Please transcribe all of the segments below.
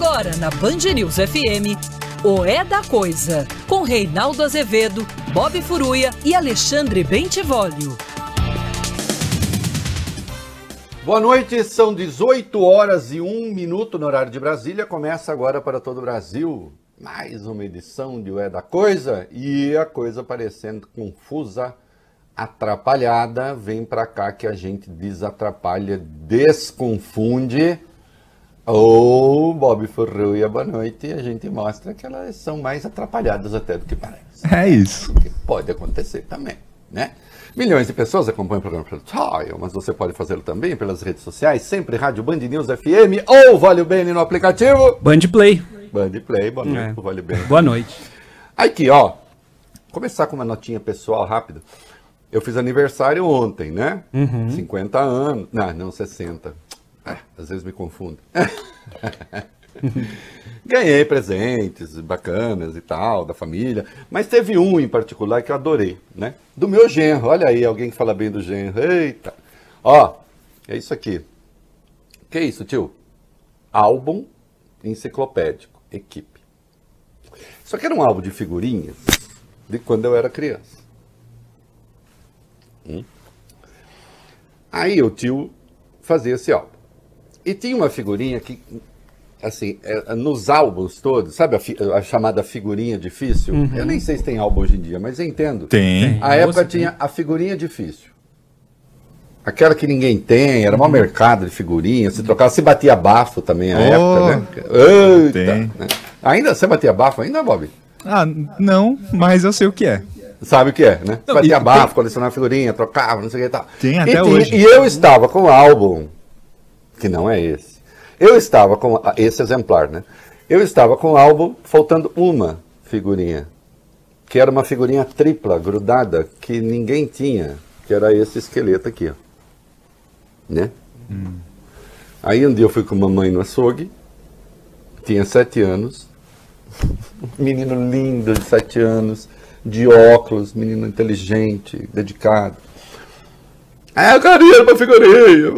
Agora na Band News FM, o É da Coisa, com Reinaldo Azevedo, Bob Furuia e Alexandre Bentivolio. Boa noite, são 18 horas e 1 minuto no horário de Brasília. Começa agora para todo o Brasil mais uma edição de O É da Coisa e a coisa parecendo confusa, atrapalhada. Vem para cá que a gente desatrapalha, desconfunde. Ou Bob Furruia, boa noite, e a gente mostra que elas são mais atrapalhadas até do que parece. É isso. Que pode acontecer também, né? Milhões de pessoas acompanham o programa pelo Tile, mas você pode fazê-lo também pelas redes sociais, sempre Rádio Band News FM ou Vale o Bem no aplicativo. Band Play. Band Play, boa noite É. pro Vale Bem. Boa noite. Aqui, ó, começar com uma notinha pessoal rápida. Eu fiz aniversário ontem, né? 50 anos. Não, não, 60. É, às vezes me confundo. Ganhei presentes bacanas e tal, da família. Mas teve um em particular que eu adorei, né? Do meu genro. Olha aí, alguém que fala bem do genro. Eita! Ó, é isso aqui. Que isso, tio? Álbum enciclopédico, equipe. Isso aqui era um álbum de figurinhas de quando eu era criança. Hum. Aí o tio fazia esse álbum. E tinha uma figurinha que, assim, é, nos álbuns todos, sabe a, fi- a chamada figurinha difícil? Eu nem sei se tem álbum hoje em dia, mas eu entendo. Tem. A época tinha a figurinha difícil. Aquela que ninguém tem, era maior mercado de figurinha, se trocava, se batia bafo também a Oh, época, né? Eita, tem. né? Ainda, você batia bafo ainda, Bob? Ah, não, mas eu sei o que é. Sabe o que é, né? Não, batia e bafo, tem- colecionava figurinha, trocava, não sei o que e tal. Tem e até tinha- hoje. E eu estava com o álbum, que não é esse. Eu estava com esse exemplar, né? Eu estava com o álbum faltando uma figurinha, que era uma figurinha tripla, grudada, que ninguém tinha, que era esse esqueleto aqui, ó. Né? Aí um dia eu fui com mamãe no açougue, tinha sete anos, menino lindo de sete anos, de óculos, menino inteligente, dedicado. Ah, eu quero dinheiro pra figurinha.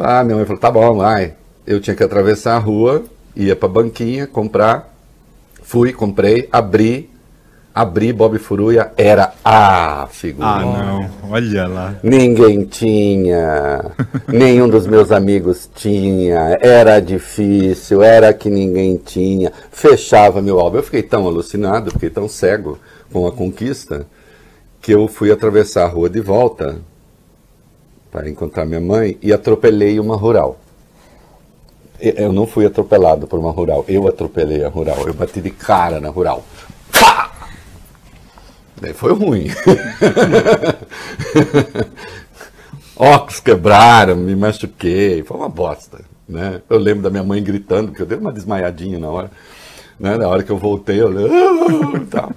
Ah, minha mãe falou, tá bom, vai. Eu tinha que atravessar a rua, ia pra banquinha, comprar. Fui, comprei, abri, abri Bob Furuia, era a figurinha. Ah, não. Olha lá. Ninguém tinha, nenhum dos meus amigos tinha, era difícil, era que ninguém tinha, fechava meu álbum. Eu fiquei tão alucinado, fiquei tão cego com a conquista, que eu fui atravessar a rua de volta para encontrar minha mãe e atropelei uma rural. Eu não fui atropelado por uma rural, eu atropelei a rural, eu bati de cara na rural. Pá! Daí foi ruim. Óculos quebraram, me machuquei, foi uma bosta. Né? Eu lembro da minha mãe gritando, porque eu dei uma desmaiadinha na hora. Né? Na hora que eu voltei, eu "Ah", e tal.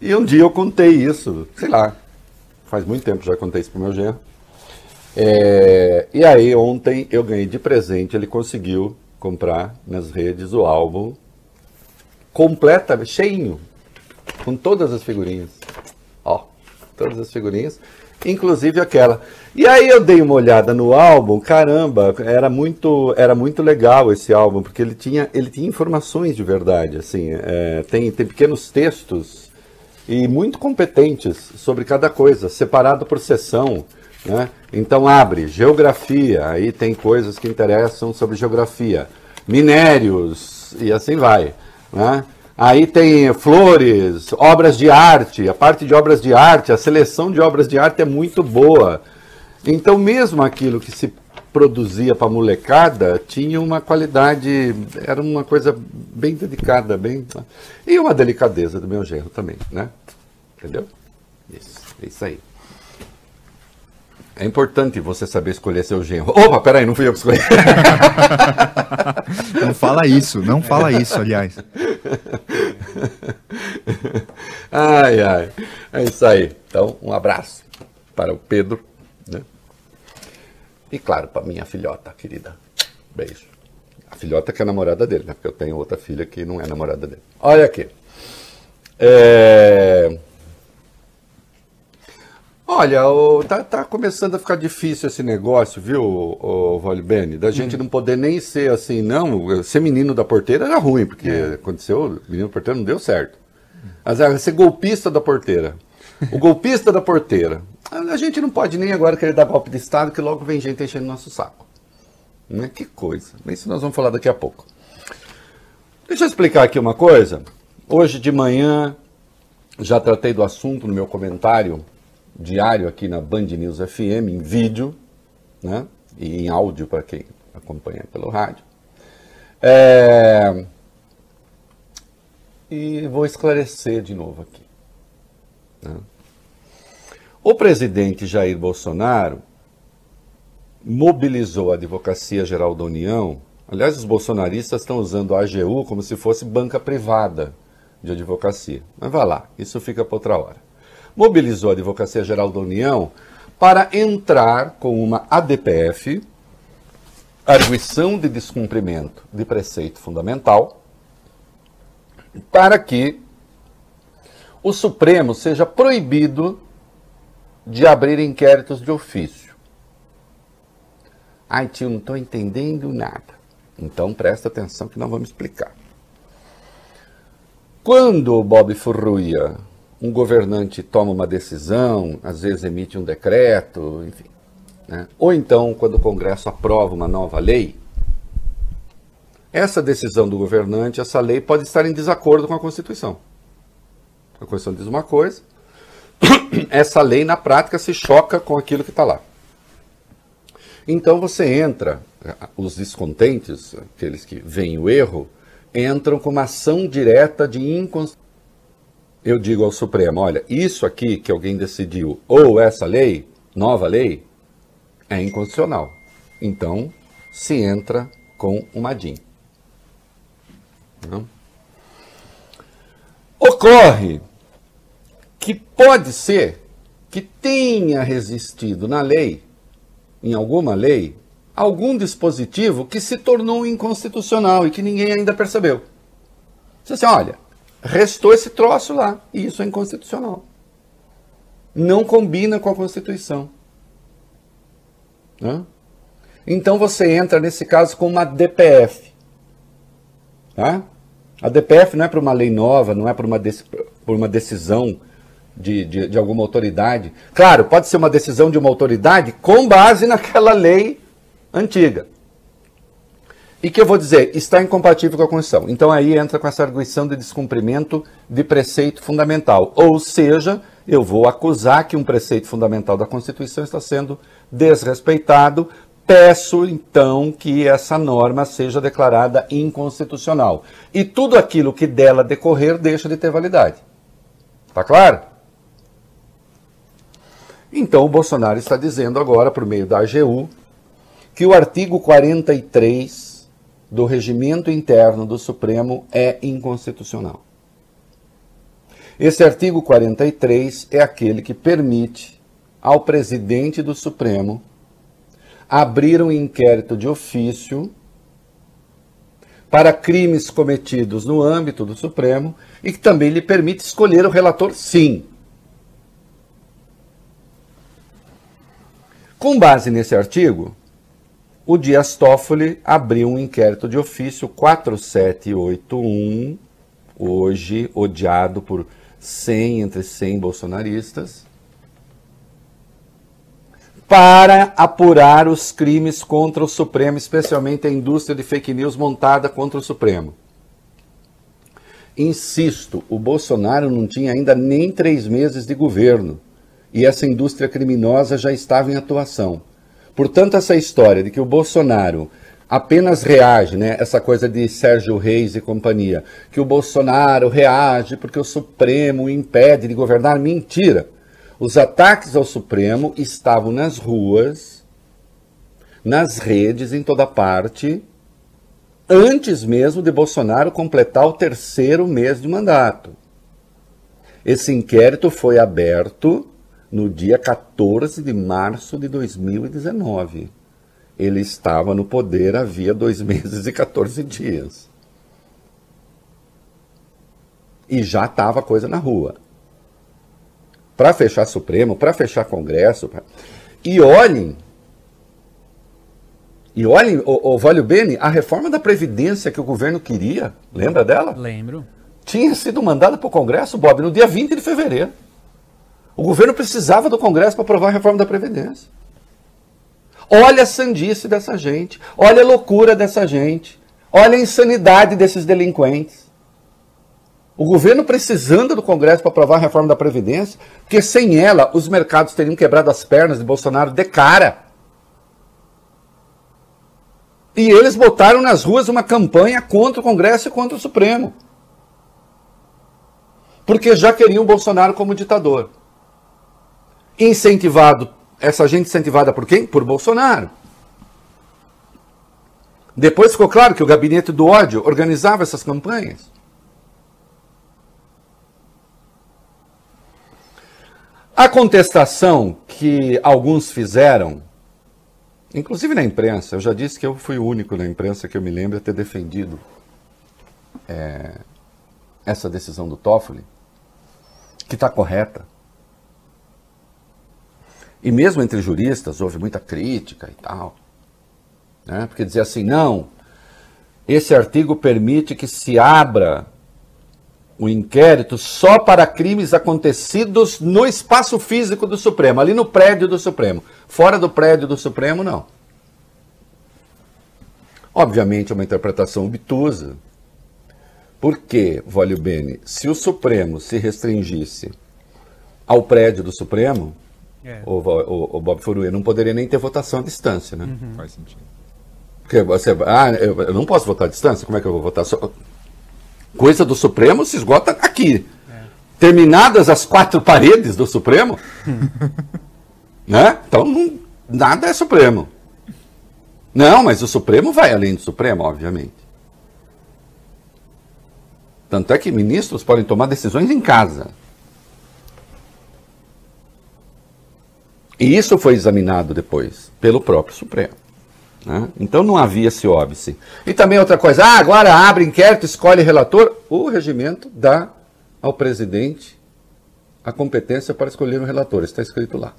E um dia eu contei isso, sei lá, faz muito tempo já contei isso pro meu genro. É, e aí ontem eu ganhei de presente, ele conseguiu comprar nas redes o álbum completamente, cheinho, com todas as figurinhas. Ó, todas as figurinhas, inclusive aquela. E aí eu dei uma olhada no álbum, caramba, era muito, era muito legal esse álbum, porque ele tinha, ele tinha informações de verdade, assim, é, tem, tem pequenos textos e muito competentes sobre cada coisa, separado por seção. Né? Então abre geografia, aí tem coisas que interessam sobre geografia, minérios e assim vai. Né? Aí tem flores, obras de arte, a parte de obras de arte, a seleção de obras de arte é muito boa. Então mesmo aquilo que se produzia para molecada tinha uma qualidade, era uma coisa bem dedicada, bem e uma delicadeza do meu genro também, né? Entendeu? Isso, é isso aí. É importante você saber escolher seu genro. Opa, peraí, não fui eu que escolhi. Não fala isso, não fala isso, aliás. ai, ai. É isso aí. Então, um abraço para o Pedro, né? E claro, para minha filhota querida. Beijo. A filhota que é namorada dele, né? Porque eu tenho outra filha que não é namorada dele. Olha aqui. É... Olha, o, tá, tá começando a ficar difícil esse negócio, viu, o, Vale Bene? Da gente não poder nem ser assim, não. Ser menino da porteira era ruim, porque aconteceu, menino da porteira não deu certo. Mas era ser golpista da porteira. O golpista da porteira. A gente não pode nem agora querer dar golpe de Estado, que logo vem gente enchendo nosso saco. Né? Que coisa. Isso nós vamos falar daqui a pouco. Deixa eu explicar aqui uma coisa. Hoje de manhã já tratei do assunto no meu comentário diário aqui na Band News FM, em vídeo, né? E em áudio para quem acompanha pelo rádio. É... E vou esclarecer de novo aqui. Né? O presidente Jair Bolsonaro mobilizou a Advocacia Geral da União. Aliás, os bolsonaristas estão usando a AGU como se fosse banca privada de advocacia. Mas vá lá, isso fica para outra hora mobilizou a Advocacia Geral da União para entrar com uma ADPF, arguição de descumprimento de preceito fundamental, para que o Supremo seja proibido de abrir inquéritos de ofício. Ai, tio, não estou entendendo nada. Então presta atenção que nós vamos explicar. Quando o Bob Furruia um governante toma uma decisão, às vezes emite um decreto, enfim. Né? Ou então, quando o Congresso aprova uma nova lei, essa decisão do governante, essa lei pode estar em desacordo com a Constituição. A Constituição diz uma coisa, essa lei na prática se choca com aquilo que está lá. Então você entra, os descontentes, aqueles que veem o erro, entram com uma ação direta de inconstitucionalidade eu digo ao Supremo: olha, isso aqui que alguém decidiu, ou essa lei, nova lei, é inconstitucional. Então, se entra com uma DIN. Não? Ocorre que pode ser que tenha resistido na lei, em alguma lei, algum dispositivo que se tornou inconstitucional e que ninguém ainda percebeu. Você assim, olha, restou esse troço lá. E isso é inconstitucional. Não combina com a Constituição. Né? Então você entra, nesse caso, com uma DPF. Tá? A DPF não é para uma lei nova, não é para uma, por uma decisão de, de, de alguma autoridade. Claro, pode ser uma decisão de uma autoridade com base naquela lei antiga. E que eu vou dizer, está incompatível com a Constituição. Então aí entra com essa arguição de descumprimento de preceito fundamental. Ou seja, eu vou acusar que um preceito fundamental da Constituição está sendo desrespeitado. Peço então que essa norma seja declarada inconstitucional. E tudo aquilo que dela decorrer deixa de ter validade. Está claro? Então o Bolsonaro está dizendo agora, por meio da AGU, que o artigo 43 do regimento interno do Supremo é inconstitucional. Esse artigo 43 é aquele que permite ao presidente do Supremo abrir um inquérito de ofício para crimes cometidos no âmbito do Supremo e que também lhe permite escolher o relator, sim. Com base nesse artigo, o Dias Toffoli abriu um inquérito de ofício 4781, hoje odiado por 100 entre 100 bolsonaristas, para apurar os crimes contra o Supremo, especialmente a indústria de fake news montada contra o Supremo. Insisto, o Bolsonaro não tinha ainda nem três meses de governo e essa indústria criminosa já estava em atuação. Portanto, essa história de que o Bolsonaro apenas reage, né? Essa coisa de Sérgio Reis e companhia, que o Bolsonaro reage porque o Supremo impede de governar, mentira. Os ataques ao Supremo estavam nas ruas, nas redes, em toda parte, antes mesmo de Bolsonaro completar o terceiro mês de mandato. Esse inquérito foi aberto no dia 14 de março de 2019. Ele estava no poder havia dois meses e 14 dias. E já estava coisa na rua. para fechar Supremo, para fechar Congresso. Pra... E olhem, e olhem, o, o Valio Bene, a reforma da Previdência que o governo queria, lembra dela? Lembro. Tinha sido mandada para o Congresso, Bob, no dia 20 de fevereiro. O governo precisava do Congresso para aprovar a reforma da Previdência. Olha a sandice dessa gente, olha a loucura dessa gente, olha a insanidade desses delinquentes. O governo precisando do Congresso para aprovar a reforma da Previdência, porque sem ela os mercados teriam quebrado as pernas de Bolsonaro de cara. E eles botaram nas ruas uma campanha contra o Congresso e contra o Supremo. Porque já queriam Bolsonaro como ditador. Incentivado, essa gente incentivada por quem? Por Bolsonaro. Depois ficou claro que o gabinete do ódio organizava essas campanhas. A contestação que alguns fizeram, inclusive na imprensa, eu já disse que eu fui o único na imprensa que eu me lembro a ter defendido é, essa decisão do Toffoli, que está correta. E mesmo entre juristas houve muita crítica e tal. Né? Porque dizia assim, não, esse artigo permite que se abra o inquérito só para crimes acontecidos no espaço físico do Supremo, ali no prédio do Supremo. Fora do prédio do Supremo, não. Obviamente é uma interpretação obtusa. Porque, Vólio Bene, se o Supremo se restringisse ao prédio do Supremo, é. o, o, o, Bob Furuia não poderia nem ter votação à distância, né? Uhum. Faz sentido. Porque você, ah, eu, eu, não posso votar à distância? Como é que eu vou votar? Coisa do Supremo se esgota aqui. É. Terminadas as quatro paredes do Supremo, né? Então não, nada é Supremo. Não, mas o Supremo vai além do Supremo, obviamente. Tanto é que ministros podem tomar decisões em casa. E isso foi examinado depois pelo próprio Supremo. Né? Então não havia esse óbice. E também outra coisa, ah, agora abre inquérito, escolhe relator. O regimento dá ao presidente a competência para escolher um relator, está escrito lá.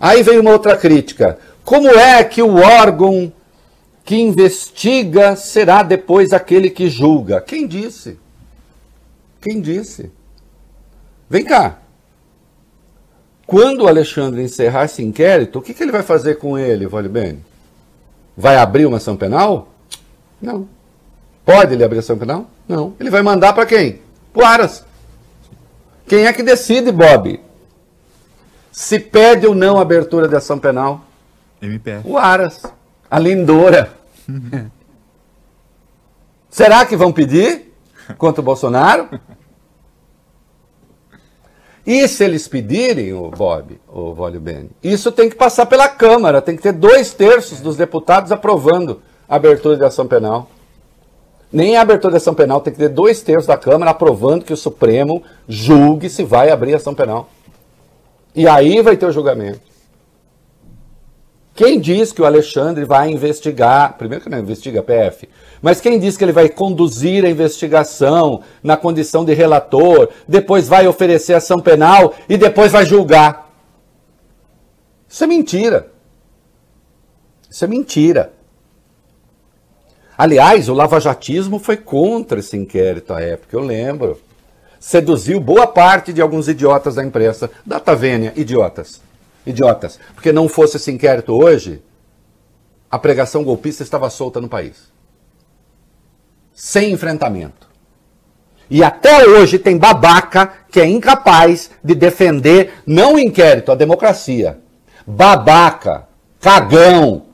Aí vem uma outra crítica. Como é que o órgão que investiga será depois aquele que julga? Quem disse? Quem disse? Vem cá. Quando o Alexandre encerrar esse inquérito, o que, que ele vai fazer com ele, Vale Bem? Vai abrir uma ação penal? Não. Pode ele abrir ação penal? Não. Ele vai mandar para quem? Para o Aras. Quem é que decide, Bob? Se pede ou não a abertura de ação penal? MPF. O Aras. A lindora. Será que vão pedir contra o Bolsonaro? E se eles pedirem, o Bob, o Vólio Bene, isso tem que passar pela Câmara, tem que ter dois terços dos deputados aprovando a abertura de ação penal. Nem a abertura de ação penal, tem que ter dois terços da Câmara aprovando que o Supremo julgue se vai abrir ação penal. E aí vai ter o julgamento. Quem diz que o Alexandre vai investigar, primeiro que não investiga a PF, mas quem diz que ele vai conduzir a investigação na condição de relator, depois vai oferecer ação penal e depois vai julgar? Isso é mentira. Isso é mentira. Aliás, o lavajatismo foi contra esse inquérito à época, eu lembro. Seduziu boa parte de alguns idiotas da imprensa. Data vênia, idiotas. Idiotas. Porque não fosse esse inquérito hoje, a pregação golpista estava solta no país sem enfrentamento. E até hoje tem babaca que é incapaz de defender não o inquérito, a democracia. Babaca, cagão,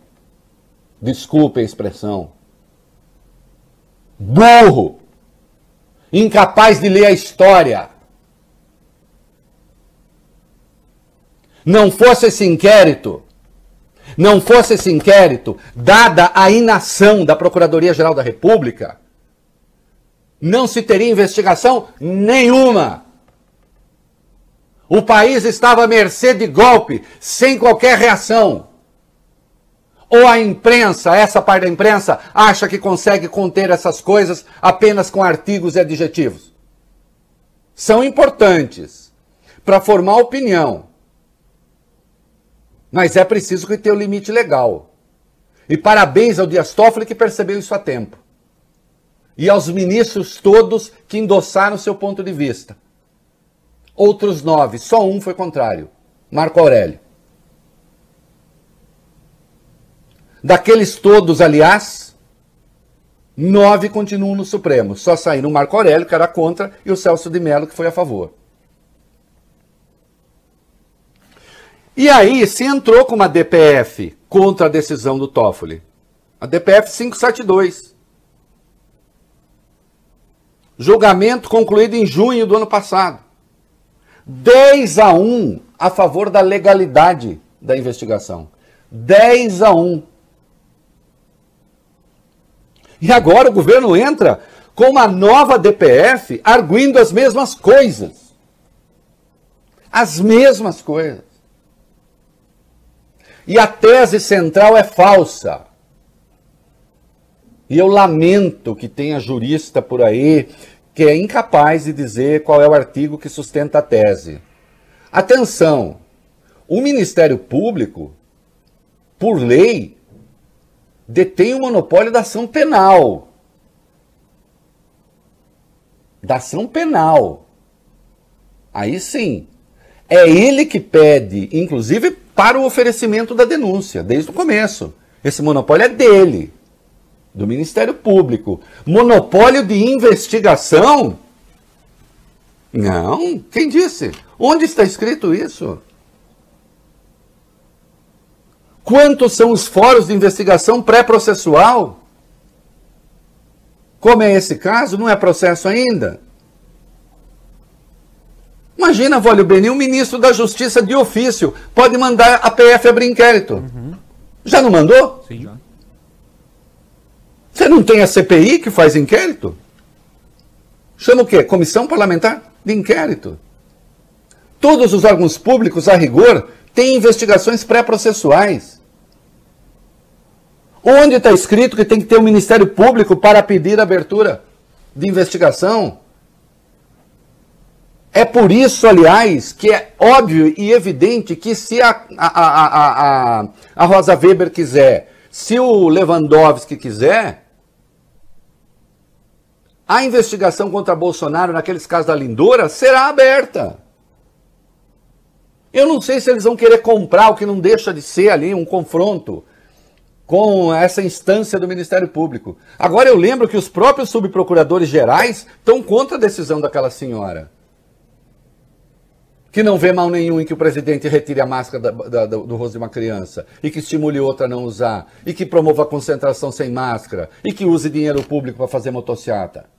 desculpe a expressão, burro, incapaz de ler a história. Não fosse esse inquérito, não fosse esse inquérito, dada a inação da Procuradoria-Geral da República, não se teria investigação nenhuma. O país estava à mercê de golpe, sem qualquer reação. Ou a imprensa, essa parte da imprensa, acha que consegue conter essas coisas apenas com artigos e adjetivos? são importantes para formar opinião. Mas é preciso que tenha um limite legal. E parabéns ao Dias Toffoli que percebeu isso a tempo. E aos ministros todos que endossaram seu ponto de vista. Outros nove, só um foi contrário. Marco Aurélio. Daqueles todos, aliás, nove continuam no Supremo. Só saíram Marco Aurélio, que era contra, e o Celso de Mello, que foi a favor. E aí se entrou com uma DPF contra a decisão do Toffoli. A DPF 572. Julgamento concluído em junho do ano passado. 10 a 1 a favor da legalidade da investigação. 10 a 1. E agora o governo entra com uma nova DPF arguindo as mesmas coisas. As mesmas coisas. E a tese central é falsa. E eu lamento que tenha jurista por aí que é incapaz de dizer qual é o artigo que sustenta a tese. Atenção! O Ministério Público, por lei, detém o monopólio da ação penal. Da ação penal. Aí sim. É ele que pede, inclusive para o oferecimento da denúncia, desde o começo. Esse monopólio é dele do Ministério Público. Monopólio de investigação? Não. Quem disse? Onde está escrito isso? Quantos são os fóruns de investigação pré-processual? Como é esse caso? Não é processo ainda? Imagina, Vólio Beni, o ministro da Justiça de ofício pode mandar a PF abrir inquérito. Uhum. Já não mandou? Sim, já. Você não tem a CPI que faz inquérito? Chama o quê? Comissão Parlamentar de Inquérito. Todos os órgãos públicos, a rigor, têm investigações pré-processuais. Onde está escrito que tem que ter um Ministério Público para pedir abertura de investigação? É por isso, aliás, que é óbvio e evidente que se a, a, a, a, a Rosa Weber quiser, se o Lewandowski quiser, a investigação contra Bolsonaro naqueles casos da Lindora será aberta. Eu não sei se eles vão querer comprar o que não deixa de ser ali um confronto com essa instância do Ministério Público. Agora eu lembro que os próprios subprocuradores gerais estão contra a decisão daquela senhora. Que não vê mal nenhum em que o presidente retire a máscara da, da, do rosto de uma criança, e que estimule outra a não usar, e que promova a concentração sem máscara, e que use dinheiro público para fazer motociata.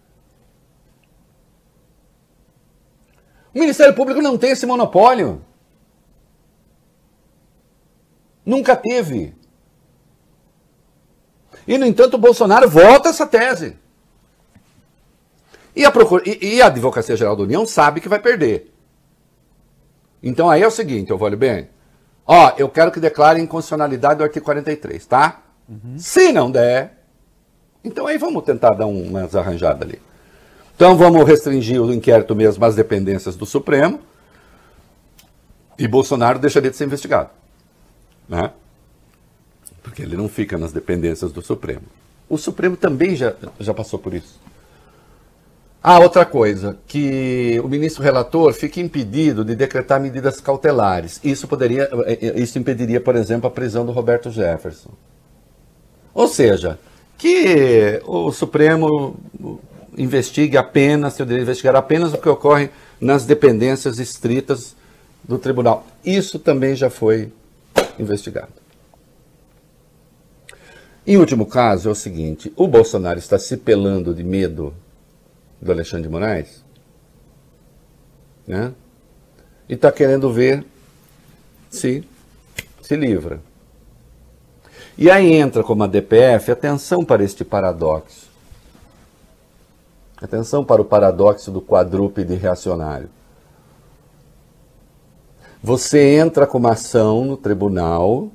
O Ministério Público não tem esse monopólio. Nunca teve. E, no entanto, o Bolsonaro volta essa tese. E a, Procura... e, a Advocacia Geral da União sabe que vai perder. Então aí é o seguinte, eu vou bem. Ó, eu quero que declare inconstitucionalidade do artigo 43, tá? Uhum. Se não der, então aí vamos tentar dar umas arranjadas ali. Então vamos restringir o inquérito mesmo às dependências do Supremo e Bolsonaro deixaria de ser investigado. Né? Porque ele não fica nas dependências do Supremo. O Supremo também já, já passou por isso. Ah, outra coisa, que o ministro relator fica impedido de decretar medidas cautelares. Isso poderia, isso impediria, por exemplo, a prisão do Roberto Jefferson. Ou seja, que o Supremo investigue apenas, seu direito de investigar apenas o que ocorre nas dependências estritas do tribunal. Isso também já foi investigado. Em último caso, é o seguinte: o Bolsonaro está se pelando de medo do Alexandre de Moraes, né? E está querendo ver se se livra. E aí entra como a DPF, atenção para este paradoxo. Atenção para o paradoxo do quadrúpede reacionário. Você entra com uma ação no tribunal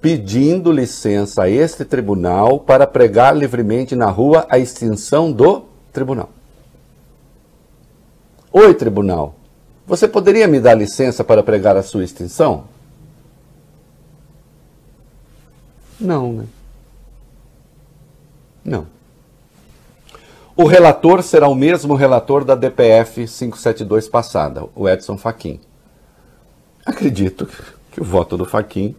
pedindo licença a este tribunal para pregar livremente na rua a extinção do tribunal. Oi, tribunal, você poderia me dar licença para pregar a sua extinção? Não, né? Não. O relator será o mesmo relator da DPF 572 passada, o Edson Fachin. Acredito que o voto do Fachin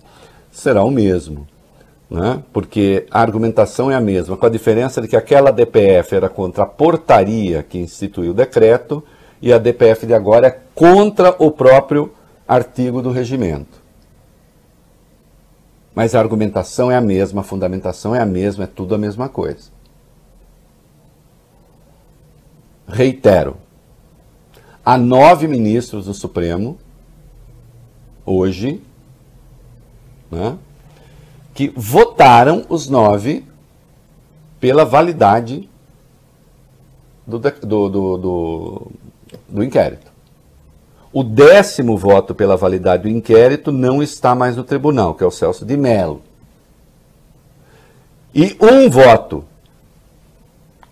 será o mesmo, né? porque a argumentação é a mesma, com a diferença de que aquela DPF era contra a portaria que instituiu o decreto e a DPF de agora é contra o próprio artigo do regimento. Mas a argumentação é a mesma, a fundamentação é a mesma, é tudo a mesma coisa. Reitero, há nove ministros do Supremo, hoje, né, que votaram os nove pela validade do, do, do, do, do inquérito. O décimo voto pela validade do inquérito não está mais no tribunal, que é o Celso de Mello. E um voto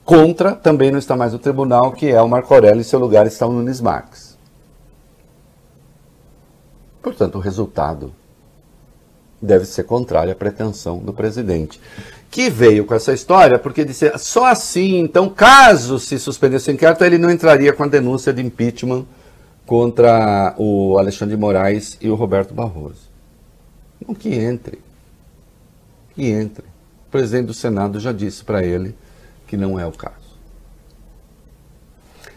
contra também não está mais no tribunal, que é o Marco Aurélio, em seu lugar está o Nunes Marques. Portanto, o resultado deve ser contrário à pretensão do presidente, que veio com essa história porque disse só assim, então, caso se suspendesse o inquérito, ele não entraria com a denúncia de impeachment contra o Alexandre de Moraes e o Roberto Barroso. Não que entre. Que entre. O presidente do Senado já disse para ele que não é o caso.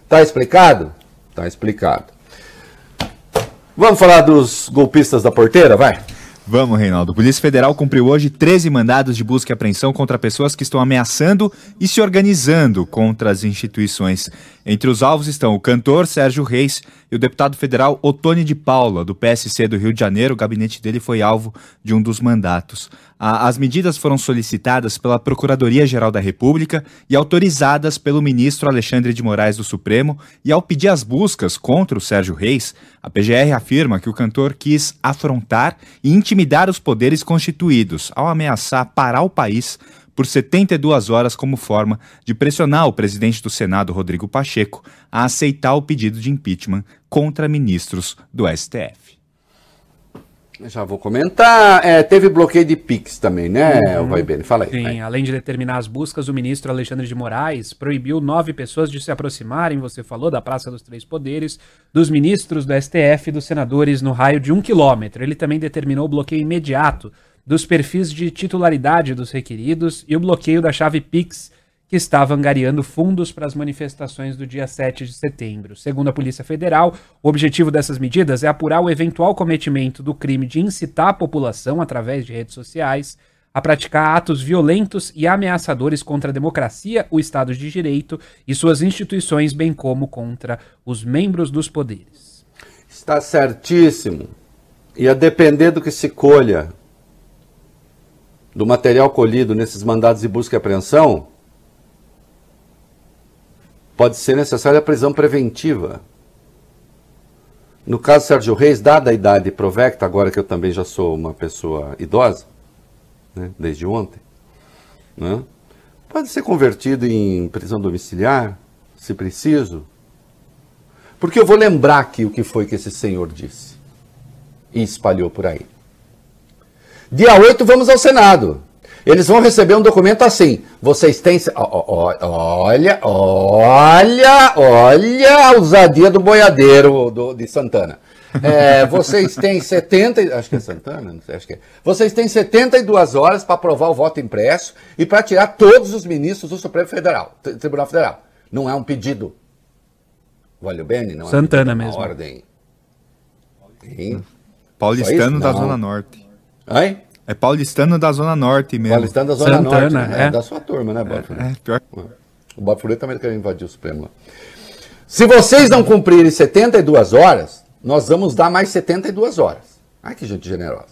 Tá explicado? Tá explicado. Vamos falar dos golpistas da porteira, vai? Vamos, Reinaldo. Polícia Federal cumpriu hoje 13 mandados de busca e apreensão contra pessoas que estão ameaçando e se organizando contra as instituições. Entre os alvos estão o cantor Sérgio Reis e o deputado federal Otone de Paula, do PSC do Rio de Janeiro. O gabinete dele foi alvo de um dos mandatos. As medidas foram solicitadas pela Procuradoria-Geral da República e autorizadas pelo ministro Alexandre de Moraes do Supremo. E ao pedir as buscas contra o Sérgio Reis, a PGR afirma que o cantor quis afrontar e intimidar os poderes constituídos ao ameaçar parar o país por 72 horas como forma de pressionar o presidente do Senado, Rodrigo Pacheco, a aceitar o pedido de impeachment contra ministros do STF. Já vou comentar. É, teve bloqueio de Pix também, né, uhum. Vai bem, fala aí. Sim, vai. além de determinar as buscas, o ministro Alexandre de Moraes proibiu nove pessoas de se aproximarem, você falou, da Praça dos Três Poderes, dos ministros do STF e dos senadores no raio de um quilômetro. Ele também determinou o bloqueio imediato dos perfis de titularidade dos requeridos e o bloqueio da chave Pix que estava angariando fundos para as manifestações do dia 7 de setembro. Segundo a Polícia Federal, o objetivo dessas medidas é apurar o eventual cometimento do crime de incitar a população, através de redes sociais, a praticar atos violentos e ameaçadores contra a democracia, o Estado de Direito e suas instituições, bem como contra os membros dos poderes. Está certíssimo. E a depender do que se colha do material colhido nesses mandados de busca e apreensão, pode ser necessária a prisão preventiva. No caso Sérgio Reis, dada a idade provecta, agora que eu também já sou uma pessoa idosa, né, desde ontem, né, pode ser convertido em prisão domiciliar, se preciso. Porque eu vou lembrar aqui o que foi que esse senhor disse e espalhou por aí. Dia 8 vamos ao Senado. Eles vão receber um documento assim. Vocês têm. Olha, olha, olha a ousadia do boiadeiro do, de Santana. É, vocês têm 70. Acho que é Santana, não sei, acho que é. Vocês têm 72 horas para aprovar o voto impresso e para tirar todos os ministros do Supremo Federal, Tribunal Federal. Não é um pedido. Valeu bem? Não Santana é um mesmo. Ordem. Hein? Paulistano da Zona Norte. Oi? É paulistano da Zona Norte mesmo. Paulistano da Zona Santana, Norte. Né? É. é. da sua turma, né, Bob? É, pior. O Bob Furet também quer invadir o Supremo lá. Se vocês não cumprirem 72 horas, nós vamos dar mais 72 horas. Ai, que gente generosa.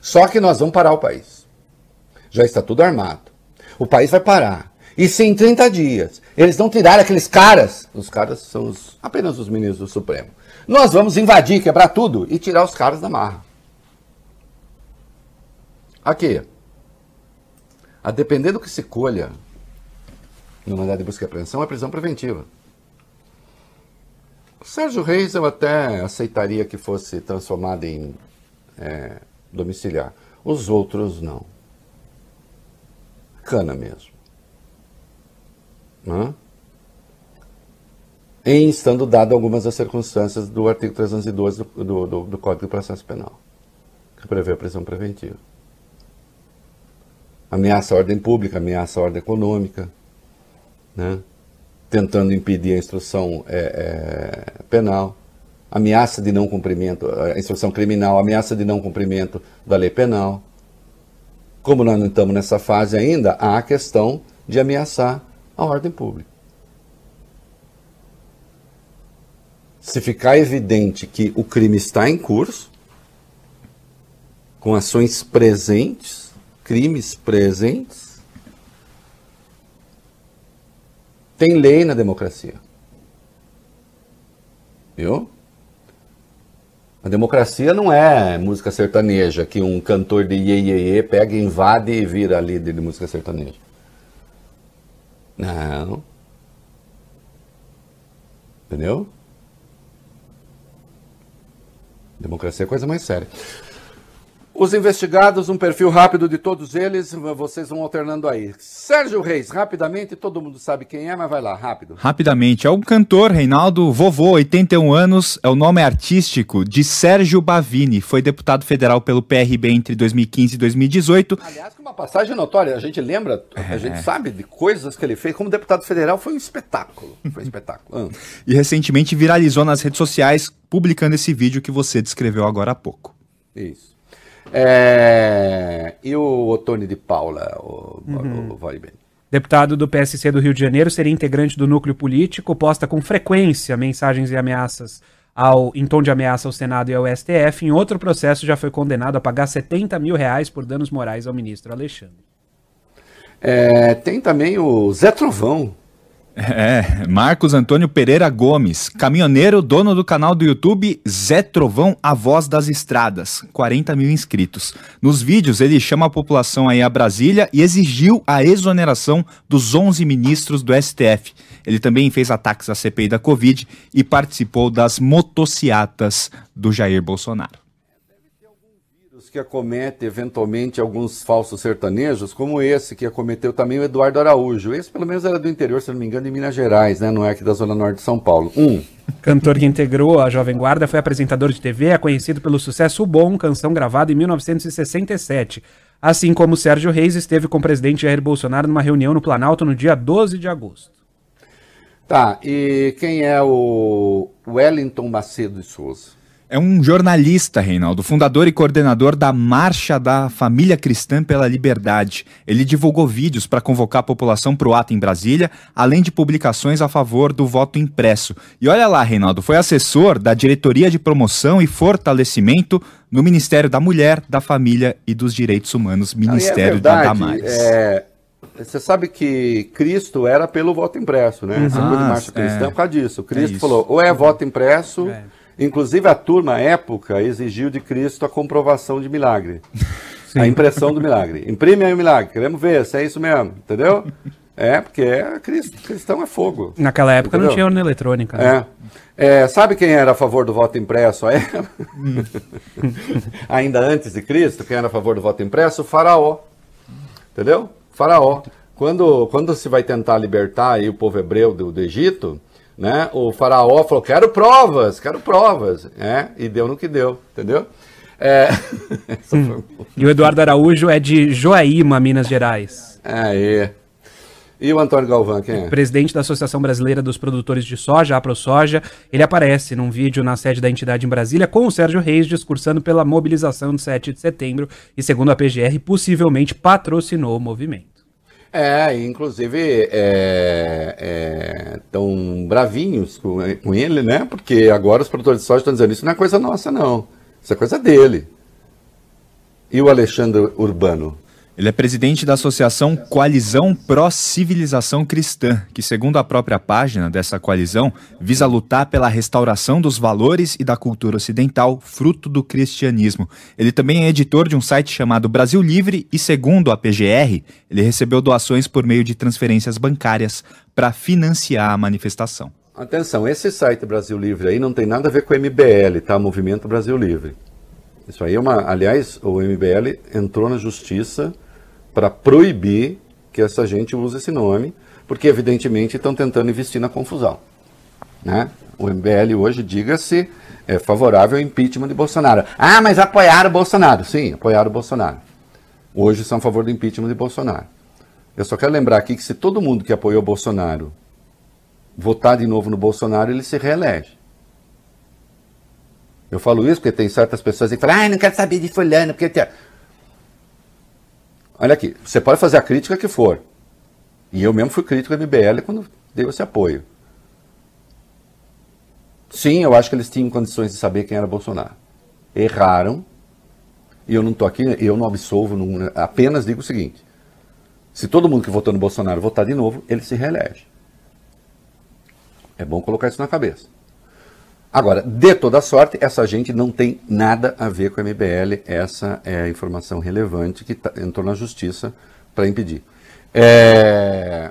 Só que nós vamos parar o país. Já está tudo armado. O país vai parar. E se em 30 dias eles não tirarem aqueles caras, os caras são os, apenas os ministros do Supremo, nós vamos invadir, quebrar tudo e tirar os caras da marra. Aqui. A depender do que se colha no mandado de busca e apreensão, é prisão preventiva. Sérgio Reis eu até aceitaria que fosse transformado em é, domiciliar. Os outros não. Cana mesmo. Né? Em estando dado algumas das circunstâncias do artigo 312 do, do, do, do Código de Processo Penal, que prevê a prisão preventiva. Ameaça à ordem pública, ameaça à ordem econômica, né? tentando impedir a instrução é, é, penal, ameaça de não cumprimento, a instrução criminal, ameaça de não cumprimento da lei penal. Como nós não estamos nessa fase ainda, há a questão de ameaçar a ordem pública. Se ficar evidente que o crime está em curso, com ações presentes, crimes presentes, tem lei na democracia. Viu? A democracia não é música sertaneja, que um cantor de iê, iê, iê pega, invade e vira líder de música sertaneja. Não. Entendeu? Democracia é coisa mais séria. Os investigados, um perfil rápido de todos eles, vocês vão alternando aí. Sérgio Reis, rapidamente, todo mundo sabe quem é, mas vai lá, rápido. Rapidamente, é um cantor, Reinaldo, vovô, 81 anos, é o nome artístico de Sérgio Bavini, foi deputado federal pelo PRB entre 2015 e 2018. Aliás, uma passagem notória, a gente lembra, a gente sabe de coisas que ele fez, como deputado federal, foi um espetáculo, foi um espetáculo. Ah. E recentemente viralizou nas redes sociais, publicando esse vídeo que você descreveu agora há pouco. Isso. É... E o Otone de Paula, o, uhum. o Deputado do PSC do Rio de Janeiro, seria integrante do núcleo político, posta com frequência mensagens e ameaças ao, em tom de ameaça ao Senado e ao STF. Em outro processo, já foi condenado a pagar 70 mil reais por danos morais ao ministro Alexandre. É, tem também o Zé Trovão, é, Marcos Antônio Pereira Gomes, caminhoneiro, dono do canal do YouTube Zé Trovão, a voz das estradas, 40 mil inscritos. Nos vídeos ele chama a população aí a Brasília e exigiu a exoneração dos 11 ministros do STF. Ele também fez ataques à CPI da Covid e participou das motociatas do Jair Bolsonaro que acomete eventualmente alguns falsos sertanejos, como esse que acometeu também o Eduardo Araújo. Esse pelo menos era do interior, se não me engano, de Minas Gerais, né? Não é aqui da Zona Norte de São Paulo. Um. Cantor que integrou a Jovem Guarda, foi apresentador de TV, é conhecido pelo sucesso Bom, canção gravada em 1967. Assim como Sérgio Reis esteve com o presidente Jair Bolsonaro numa reunião no Planalto no dia 12 de agosto. Tá, e quem é o Wellington Macedo de Souza? É um jornalista, Reinaldo, fundador e coordenador da Marcha da Família Cristã pela Liberdade. Ele divulgou vídeos para convocar a população para o ato em Brasília, além de publicações a favor do voto impresso. E olha lá, Reinaldo, foi assessor da Diretoria de Promoção e Fortalecimento no Ministério da Mulher, da Família e dos Direitos Humanos, Ministério é verdade, da Damares. É... Você sabe que Cristo era pelo voto impresso, né? Essa coisa de marcha cristã é, por causa disso. Cristo é falou, ou é voto impresso, é. Inclusive, a turma, à época, exigiu de Cristo a comprovação de milagre. Sim. A impressão do milagre. Imprime aí o milagre, queremos ver se é isso mesmo, entendeu? É, porque é, cristão é fogo. Naquela época entendeu? não tinha urna eletrônica. Né? É. é. Sabe quem era a favor do voto impresso? É. Ainda antes de Cristo, quem era a favor do voto impresso? O faraó. Entendeu? Faraó. Quando, quando se vai tentar libertar aí o povo hebreu do, do Egito, né? O faraó falou, quero provas, quero provas, é, e deu no que deu, entendeu? É... hum. E o Eduardo Araújo é de Joaíma, Minas Gerais. Aí. E o Antônio Galvão, quem é? Presidente da Associação Brasileira dos Produtores de Soja, a ProSoja. Ele aparece num vídeo na sede da entidade em Brasília com o Sérgio Reis discursando pela mobilização de 7 de setembro e, segundo a PGR, possivelmente patrocinou o movimento. É, inclusive é, é, tão bravinhos com, com, ele, né? Porque agora os produtores de soja estão dizendo isso não é coisa nossa, não. Isso é coisa dele. E o Alexandre Urbano? Ele é presidente da Associação Coalizão Pró-Civilização Cristã, que, segundo a própria página dessa coalizão, visa lutar pela restauração dos valores e da cultura ocidental, fruto do cristianismo. Ele também é editor de um site chamado Brasil Livre e, segundo a PGR, ele recebeu doações por meio de transferências bancárias para financiar a manifestação. Atenção, esse site Brasil Livre aí não tem nada a ver com o MBL, tá? Movimento Brasil Livre. Isso aí é uma. Aliás, o MBL entrou na justiça para proibir que essa gente use esse nome, porque evidentemente estão tentando investir na confusão. Né? O MBL hoje, diga-se, é favorável ao impeachment de Bolsonaro. Ah, mas apoiaram o Bolsonaro. Sim, apoiaram o Bolsonaro. Hoje são a favor do impeachment de Bolsonaro. Eu só quero lembrar aqui que se todo mundo que apoiou Bolsonaro votar de novo no Bolsonaro, ele se reelege. Eu falo isso porque tem certas pessoas que falam, ah, não quero saber de fulano, porque... Olha aqui, você pode fazer a crítica que for. E eu mesmo fui crítico do MBL quando deu esse apoio. Sim, eu acho que eles tinham condições de saber quem era Bolsonaro. Erraram. E eu não estou aqui, eu não absolvo, não, apenas digo o seguinte: se todo mundo que votou no Bolsonaro votar de novo, ele se reelege. É bom colocar isso na cabeça. Agora, de toda sorte, essa gente não tem nada a ver com a MBL. Essa é a informação relevante que tá, entrou na justiça para impedir. É...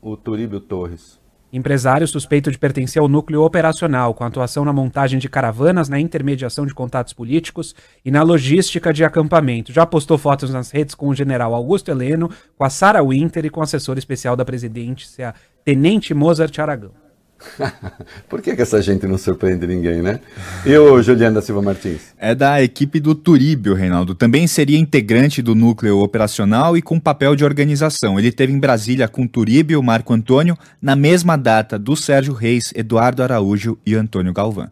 O Turíbio Torres. Empresário suspeito de pertencer ao núcleo operacional, com atuação na montagem de caravanas, na intermediação de contatos políticos e na logística de acampamento. Já postou fotos nas redes com o general Augusto Heleno, com a Sara Winter e com o assessor especial da presidência, Tenente Mozart Aragão. Por que, que, essa gente não surpreende ninguém, né? E o Juliano da Silva Martins? É da equipe do Turíbio, Reinaldo. Também seria integrante do núcleo operacional e com papel de organização. Ele teve em Brasília com Turíbio, Marco Antônio, na mesma data do Sérgio Reis, Eduardo Araújo e Antônio Galvão.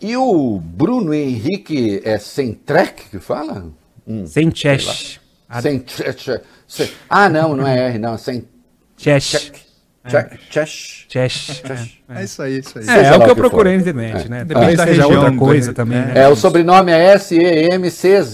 E o Bruno Henrique é sem track que fala? Hum, sem chesh. Sem chesh. Ah, não, não é R, não. Sem chesh. Chesh. Chesh. É isso aí, isso aí. É, é o que eu procurei na internet, é. né? Depende da região, outra coisa também. Né? É, o sobrenome é S-E-M-C-Z-E-S-Z.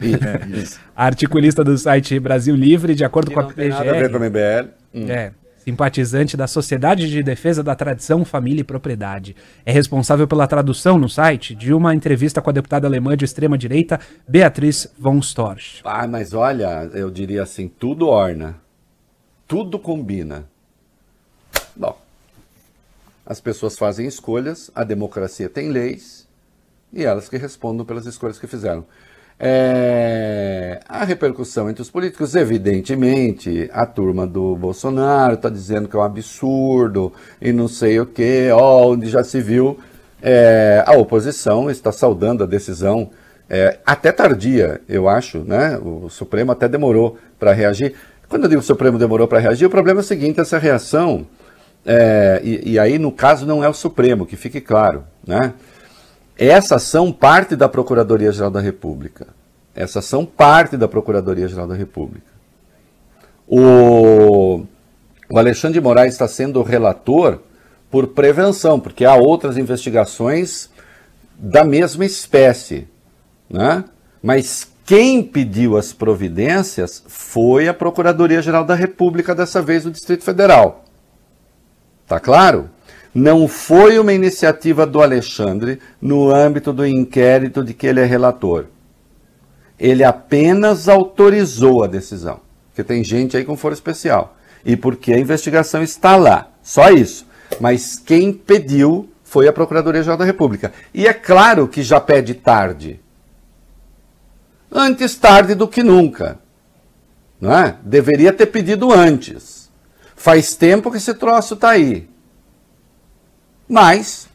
Articulista do site Brasil Livre, de acordo com a PGR. Nada a ver com o MBL. Hum. É. Simpatizante da Sociedade de Defesa da Tradição, Família e Propriedade. É responsável pela tradução no site de uma entrevista com a deputada alemã de extrema-direita, Beatriz von Storch. Ah, mas olha, eu diria assim, tudo orna tudo combina. Bom, as pessoas fazem escolhas, a democracia tem leis e elas que respondam pelas escolhas que fizeram. É, a repercussão entre os políticos, evidentemente, a turma do Bolsonaro está dizendo que é um absurdo e não sei o que, onde já se viu. É, a oposição está saudando a decisão, é, até tardia, eu acho, né? O Supremo até demorou para reagir. Quando eu digo que o Supremo demorou para reagir, o problema é o seguinte: essa reação, é, e, e, aí no caso não é o Supremo, que fique claro, né? Essa ação parte da Procuradoria-Geral da República. Essa ação parte da Procuradoria-Geral da República. O, o Alexandre de Moraes está sendo relator por prevenção, porque há outras investigações da mesma espécie, né? Mas quem pediu as providências foi a Procuradoria-Geral da República, dessa vez o Distrito Federal. Tá claro? Não foi uma iniciativa do Alexandre no âmbito do inquérito de que ele é relator. Ele apenas autorizou a decisão. Porque tem gente aí com foro especial. E porque a investigação está lá. Só isso. Mas quem pediu foi a Procuradoria-Geral da República. E é claro que já pede tarde Antes tarde do que nunca. Não é? Deveria ter pedido antes. Faz tempo que esse troço está aí. Mas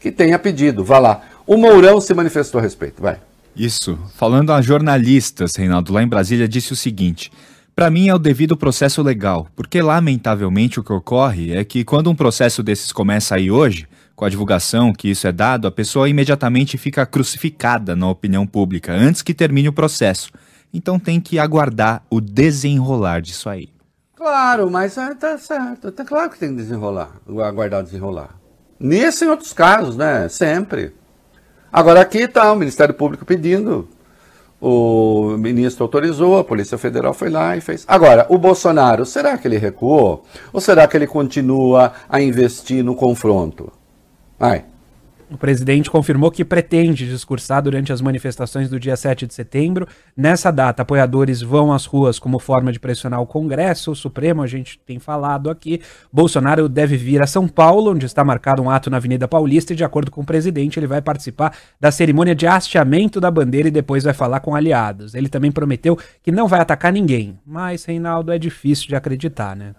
que tenha pedido, vá lá. O Mourão se manifestou a respeito, vai. Isso. Falando a jornalistas, Reinaldo, lá em Brasília, disse o seguinte: para mim é o devido processo legal, porque lamentavelmente o que ocorre é que quando um processo desses começa aí hoje, com a divulgação que isso é dado, a pessoa imediatamente fica crucificada na opinião pública antes que termine o processo. Então tem que aguardar o desenrolar disso aí. Claro, mas é, tá certo. Tá claro que tem que desenrolar, aguardar desenrolar. Nesse e em outros casos, né? Sempre. Agora aqui está o Ministério Público pedindo, o ministro autorizou, a Polícia Federal foi lá e fez. Agora, o Bolsonaro, será que ele recuou? Ou será que ele continua a investir no confronto? O presidente confirmou que pretende discursar durante as manifestações do dia 7 de setembro. Nessa data, apoiadores vão às ruas como forma de pressionar o Congresso, o Supremo, a gente tem falado aqui. Bolsonaro deve vir a São Paulo, onde está marcado um ato na Avenida Paulista, e de acordo com o presidente, ele vai participar da cerimônia de hasteamento da bandeira e depois vai falar com aliados. Ele também prometeu que não vai atacar ninguém, mas, Reinaldo, é difícil de acreditar, né?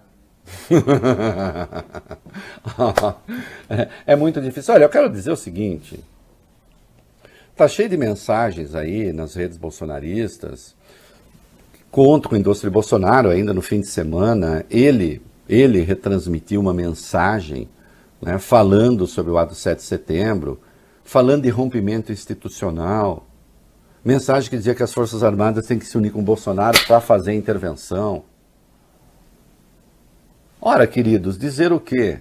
é, muito difícil. Olha, eu quero dizer o seguinte: tá cheio de mensagens aí nas redes bolsonaristas. Conto com o indústria Bolsonaro ainda no fim de semana. Ele, ele retransmitiu uma mensagem né, falando sobre o ato 7 de setembro, falando de rompimento institucional. Mensagem que dizia que as Forças Armadas têm que se unir com o Bolsonaro para fazer intervenção. Ora, queridos, dizer o quê?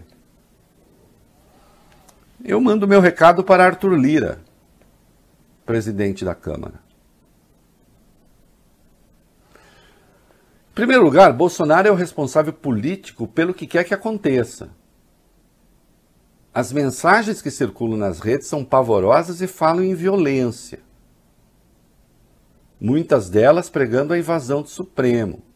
Eu mando meu recado para Arthur Lira, presidente da Câmara. Em primeiro lugar, Bolsonaro é o responsável político pelo que quer que aconteça. As mensagens que circulam nas redes são pavorosas e falam em violência. Muitas delas pregando a invasão do Supremo.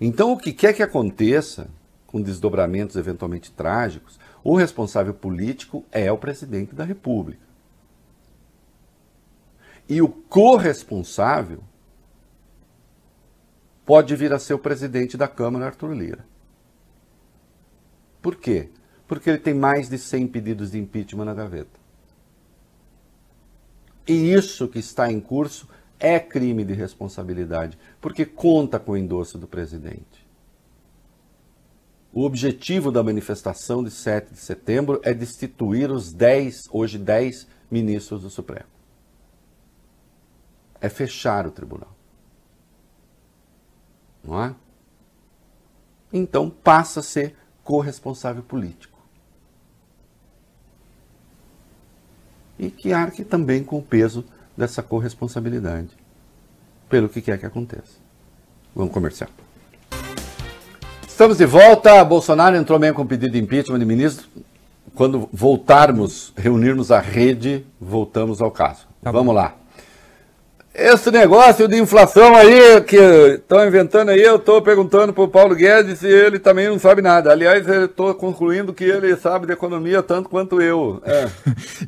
Então, o que quer que aconteça, com desdobramentos eventualmente trágicos, o responsável político é o presidente da República. E o corresponsável pode vir a ser o presidente da Câmara, Arthur Lira. Por quê? Porque ele tem mais de 100 pedidos de impeachment na gaveta. E isso que está em curso é crime de responsabilidade, porque conta com o endosso do presidente. O objetivo da manifestação de 7 de setembro é destituir os 10, hoje 10 ministros do Supremo. É fechar o tribunal. Não é? Então passa a ser corresponsável político. E que arque também com o peso dessa corresponsabilidade pelo que quer que aconteça. Vamos comercial. Estamos de volta. Bolsonaro entrou mesmo com pedido de impeachment de ministro. Quando voltarmos, reunirmos a rede, voltamos ao caso. Tá Vamos lá. Esse negócio de inflação aí que estão inventando aí, eu estou perguntando para o Paulo Guedes se ele também não sabe nada. Aliás, eu estou concluindo que ele sabe de economia tanto quanto eu. É.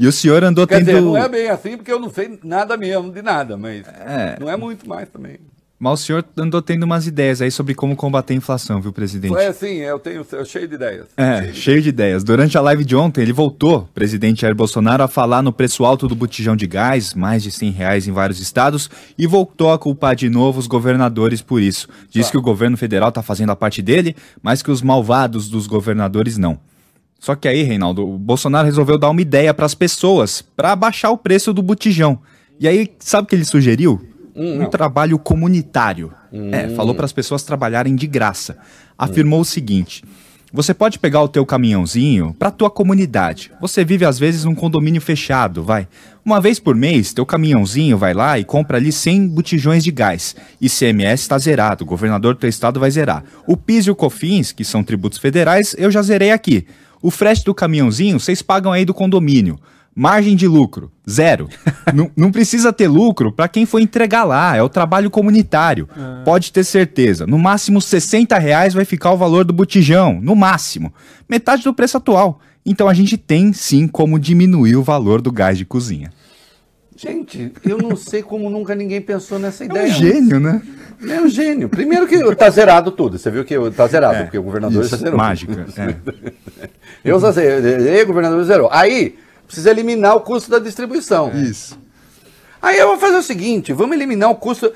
e o senhor andou Quer tendo... dizer, não é bem assim, porque eu não sei nada mesmo de nada, mas é. não é muito mais também. Mas o senhor andou tendo umas ideias aí sobre como combater a inflação, viu, presidente? É, sim, eu tenho eu cheio de ideias. É, cheio de, ideias. Durante a live de ontem, ele voltou, presidente Jair Bolsonaro, a falar no preço alto do botijão de gás, mais de 100 reais em vários estados, e voltou a culpar de novo os governadores por isso. Diz tá. que o governo federal está fazendo a parte dele, mas que os malvados dos governadores não. Só que aí, Reinaldo, o Bolsonaro resolveu dar uma ideia para as pessoas, para abaixar o preço do botijão. E aí, sabe o que ele sugeriu? Um trabalho comunitário. Hum. É, falou para as pessoas trabalharem de graça. Afirmou hum. o seguinte: você pode pegar o teu caminhãozinho para tua comunidade. Você vive às vezes num condomínio fechado, vai. Uma vez por mês, teu caminhãozinho vai lá e compra ali 100 botijões de gás. ICMS está zerado, o governador do teu estado vai zerar. O PIS e o COFINS, que são tributos federais, eu já zerei aqui. O frete do caminhãozinho, vocês pagam aí do condomínio. Margem de lucro, zero. não, precisa ter lucro para quem for entregar lá, é o trabalho comunitário. Ah. Pode ter certeza. No máximo 60 reais vai ficar o valor do botijão, no máximo. Metade do preço atual. Então a gente tem sim como diminuir o valor do gás de cozinha. Gente, eu não sei como nunca ninguém pensou nessa ideia. É um gênio, né? É um gênio. Primeiro que tá zerado tudo. Você viu que tá zerado, é, porque o governador isso, zerou. Mágica. É. Eu só sei, o governador zerou. Aí, Precisa eliminar o custo da distribuição. Isso. Aí eu vou fazer o seguinte: vamos eliminar o custo.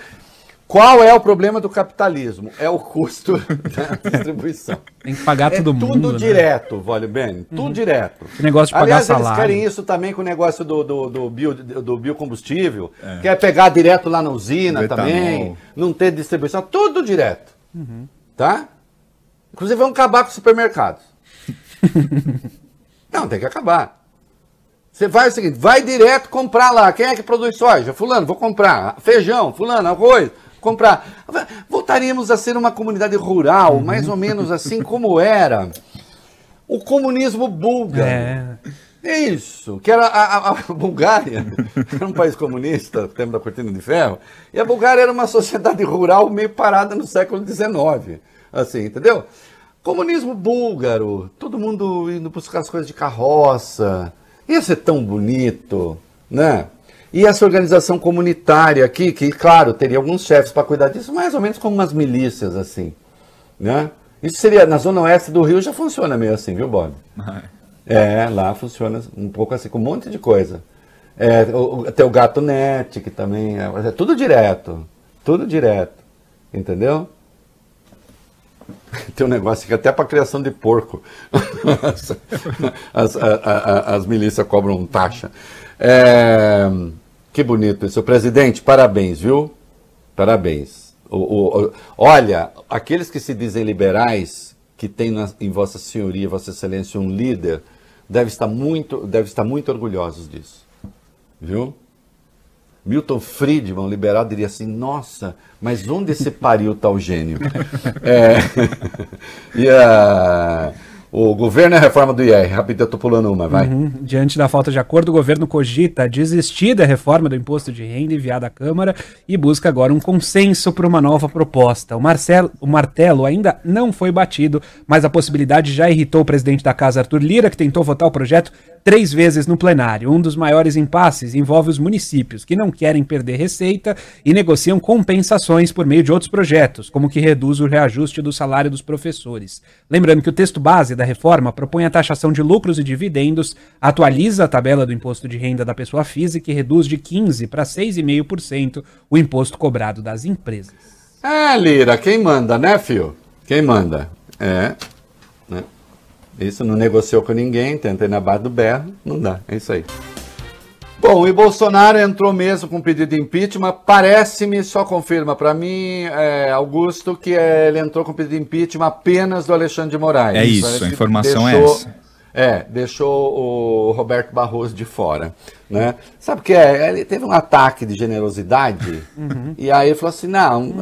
Qual é o problema do capitalismo? É o custo da distribuição. Tem que pagar é todo mundo. Tudo né? direto, vale bem. Tudo uhum. direto. O negócio de pagar Aliás, salário. eles querem isso também com o negócio do, do, do, bio, do biocombustível. É. Quer pegar direto lá na usina também. Não ter distribuição. Tudo direto. Uhum. Tá? Inclusive, vão acabar com os supermercados. não, tem que acabar. Você vai o seguinte, vai direto comprar lá. Quem é que produz soja? Fulano, vou comprar. Feijão, fulano, arroz, comprar. Voltaríamos a ser uma comunidade rural, mais ou menos assim como era o comunismo búlgaro. É. Isso, que era a, a- a Bulgária, era um país comunista, tempo da cortina de ferro, e a Bulgária era uma sociedade rural meio parada no século XIX, assim, entendeu? Comunismo búlgaro, todo mundo indo buscar as coisas de carroça, ia ser tão bonito, né? E essa organização comunitária aqui, que, claro, teria alguns chefes para cuidar disso, mais ou menos como umas milícias, assim, né? Isso seria, na zona oeste do Rio já funciona meio assim, viu, Bob? É, lá funciona um pouco assim, com um monte de coisa. É, o, tem o gato net, que também é, é tudo direto. Tudo direto. Entendeu? Tem um negócio que até para criação de porco as, as, a- a- as milícias cobram taxa. É, que bonito isso. Presidente, parabéns, viu? Parabéns. O- o- o- olha, aqueles que se dizem liberais, que tem na- em Vossa Senhoria, Vossa Excelência, um líder, deve estar muito, deve estar muito orgulhosos disso. Viu? Milton Friedman, liberal, diria assim: nossa, mas onde esse pariu tal gênio? É, e a- o governo é a reforma do IR. Rapidinho, eu tô pulando uma, vai. Uhum. Diante da falta de acordo, o governo cogita desistir da reforma do imposto de renda enviada à Câmara e busca agora um consenso para uma nova proposta. O, Marcelo, o martelo ainda não foi batido, mas a possibilidade já irritou o presidente da casa, Arthur Lira, que tentou votar o projeto três vezes no plenário. Um dos maiores impasses envolve os municípios, que não querem perder receita e negociam compensações por meio de outros projetos, como que reduz o reajuste do salário dos professores. Lembrando que o texto base da reforma propõe a taxação de lucros e dividendos, atualiza a tabela do imposto de renda da pessoa física e reduz de 15% para 6,5% o imposto cobrado das empresas. É, Lira, quem manda, né, fio? Quem manda? É. Né? Isso não negociou com ninguém, tenta ir na base do berro, não dá, é isso aí. Bom, e Bolsonaro entrou mesmo com pedido de impeachment. Parece-me, só confirma para mim, é, Augusto, que é, ele entrou com pedido de impeachment apenas do Alexandre de Moraes. É isso, Parece a informação é deixou- essa. É, deixou o Roberto Barroso de fora, né? Sabe o que é? Ele teve um ataque de generosidade e aí falou assim, não,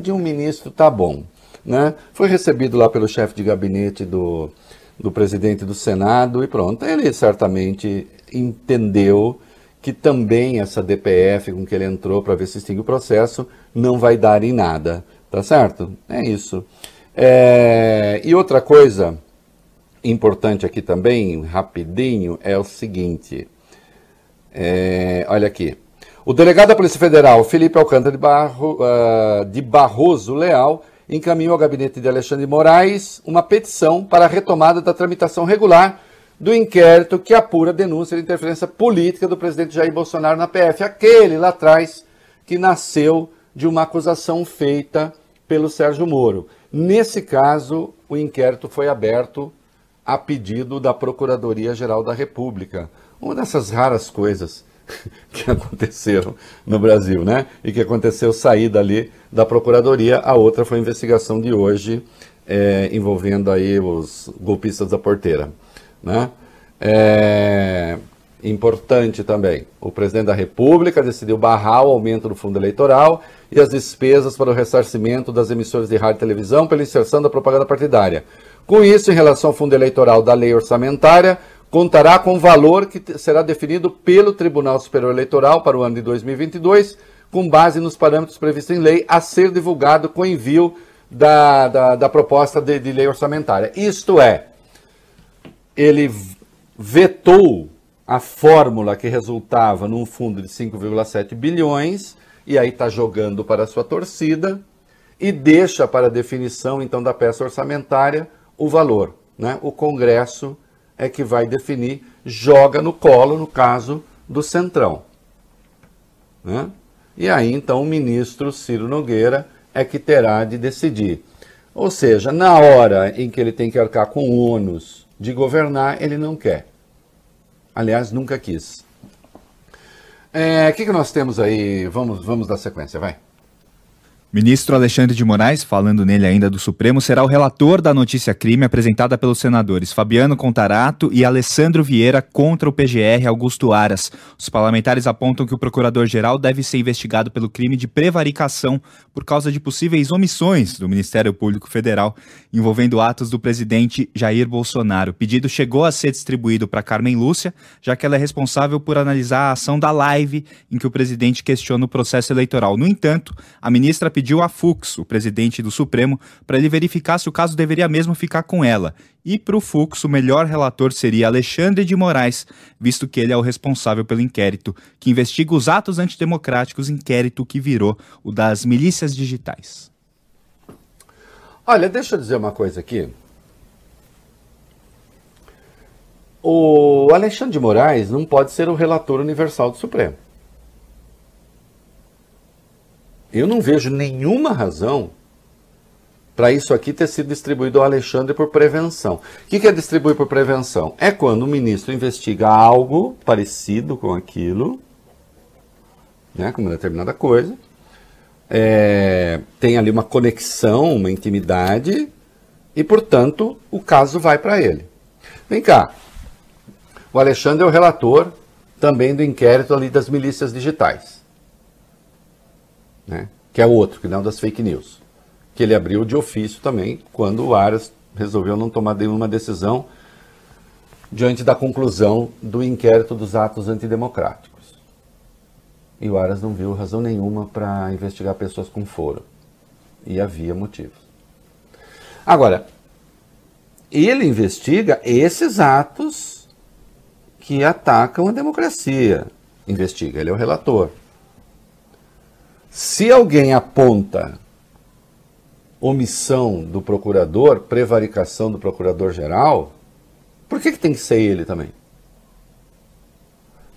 de um ministro tá bom, né? Foi recebido lá pelo chefe de gabinete do, do presidente do Senado e pronto. Ele certamente entendeu que também essa DPF com que ele entrou para ver se extingue o processo não vai dar em nada, tá certo? É isso. É, e outra coisa importante aqui também, rapidinho, é o seguinte. É, olha aqui. O delegado da Polícia Federal, Felipe Alcântara de, Barro, ah, de Barroso Leal, encaminhou ao gabinete de Alexandre Moraes uma petição para a retomada da tramitação regular do inquérito que apura a denúncia de interferência política do presidente Jair Bolsonaro na PF. Aquele lá atrás que nasceu de uma acusação feita pelo Sérgio Moro. Nesse caso, o inquérito foi aberto a pedido da Procuradoria-Geral da República. Uma dessas raras coisas que aconteceram no Brasil, né? E que aconteceu sair dali da Procuradoria. A outra foi a investigação de hoje, é, envolvendo aí os golpistas da porteira, né? É, importante também, o presidente da República decidiu barrar o aumento do fundo eleitoral e as despesas para o ressarcimento das emissoras de rádio e televisão pela inserção da propaganda partidária. Com isso, em relação ao fundo eleitoral da lei orçamentária, contará com valor que será definido pelo Tribunal Superior Eleitoral para o ano de 2022, com base nos parâmetros previstos em lei, a ser divulgado com envio da, da, da proposta de, de lei orçamentária. Isto é, ele vetou a fórmula que resultava num fundo de 5,7 bilhões, e aí está jogando para a sua torcida, e deixa para a definição, então, da peça orçamentária o valor. Né? O Congresso é que vai definir, joga no colo, no caso do Centrão. Né? E aí, então, o ministro Ciro Nogueira é que terá de decidir. Ou seja, na hora em que ele tem que arcar com ônus de governar, ele não quer. Aliás, nunca quis. É, O que, que nós temos aí? Vamos, vamos dar sequência, vai. Ministro Alexandre de Moraes, falando nele ainda do Supremo, será o relator da notícia crime apresentada pelos senadores Fabiano Contarato e Alessandro Vieira contra o PGR Augusto Aras. Os parlamentares apontam que o procurador-geral deve ser investigado pelo crime de prevaricação por causa de possíveis omissões do Ministério Público Federal envolvendo atos do presidente Jair Bolsonaro. O pedido chegou a ser distribuído para Carmen Lúcia, já que ela é responsável por analisar a ação da live em que o presidente questiona o processo eleitoral. No entanto, a ministra pediu a Fux, o presidente do Supremo, para ele verificar se o caso deveria mesmo ficar com ela. E para o Fux, o melhor relator seria Alexandre de Moraes, visto que ele é o responsável pelo inquérito que investiga os atos antidemocráticos, inquérito que virou o das milícias digitais. Olha, deixa eu dizer uma coisa aqui. O Alexandre de Moraes não pode ser o relator universal do Supremo. Eu não vejo nenhuma razão para isso aqui ter sido distribuído ao Alexandre por prevenção. O que, é distribuir por prevenção? É quando o ministro investiga algo parecido com aquilo, né, com uma determinada coisa, é, tem ali uma conexão, uma intimidade, e, portanto, o caso vai para ele. Vem cá, o Alexandre é o relator também do inquérito ali das milícias digitais né? que é o outro, que não das fake news, que ele abriu de ofício também quando o Aras resolveu não tomar nenhuma decisão diante da conclusão do inquérito dos atos antidemocráticos. E o Aras não viu razão nenhuma para investigar pessoas com foro. E havia motivos. Agora, ele investiga esses atos que atacam a democracia. Investiga, ele é o relator. Se alguém aponta omissão do procurador, prevaricação do procurador-geral, por que, que tem que ser ele também?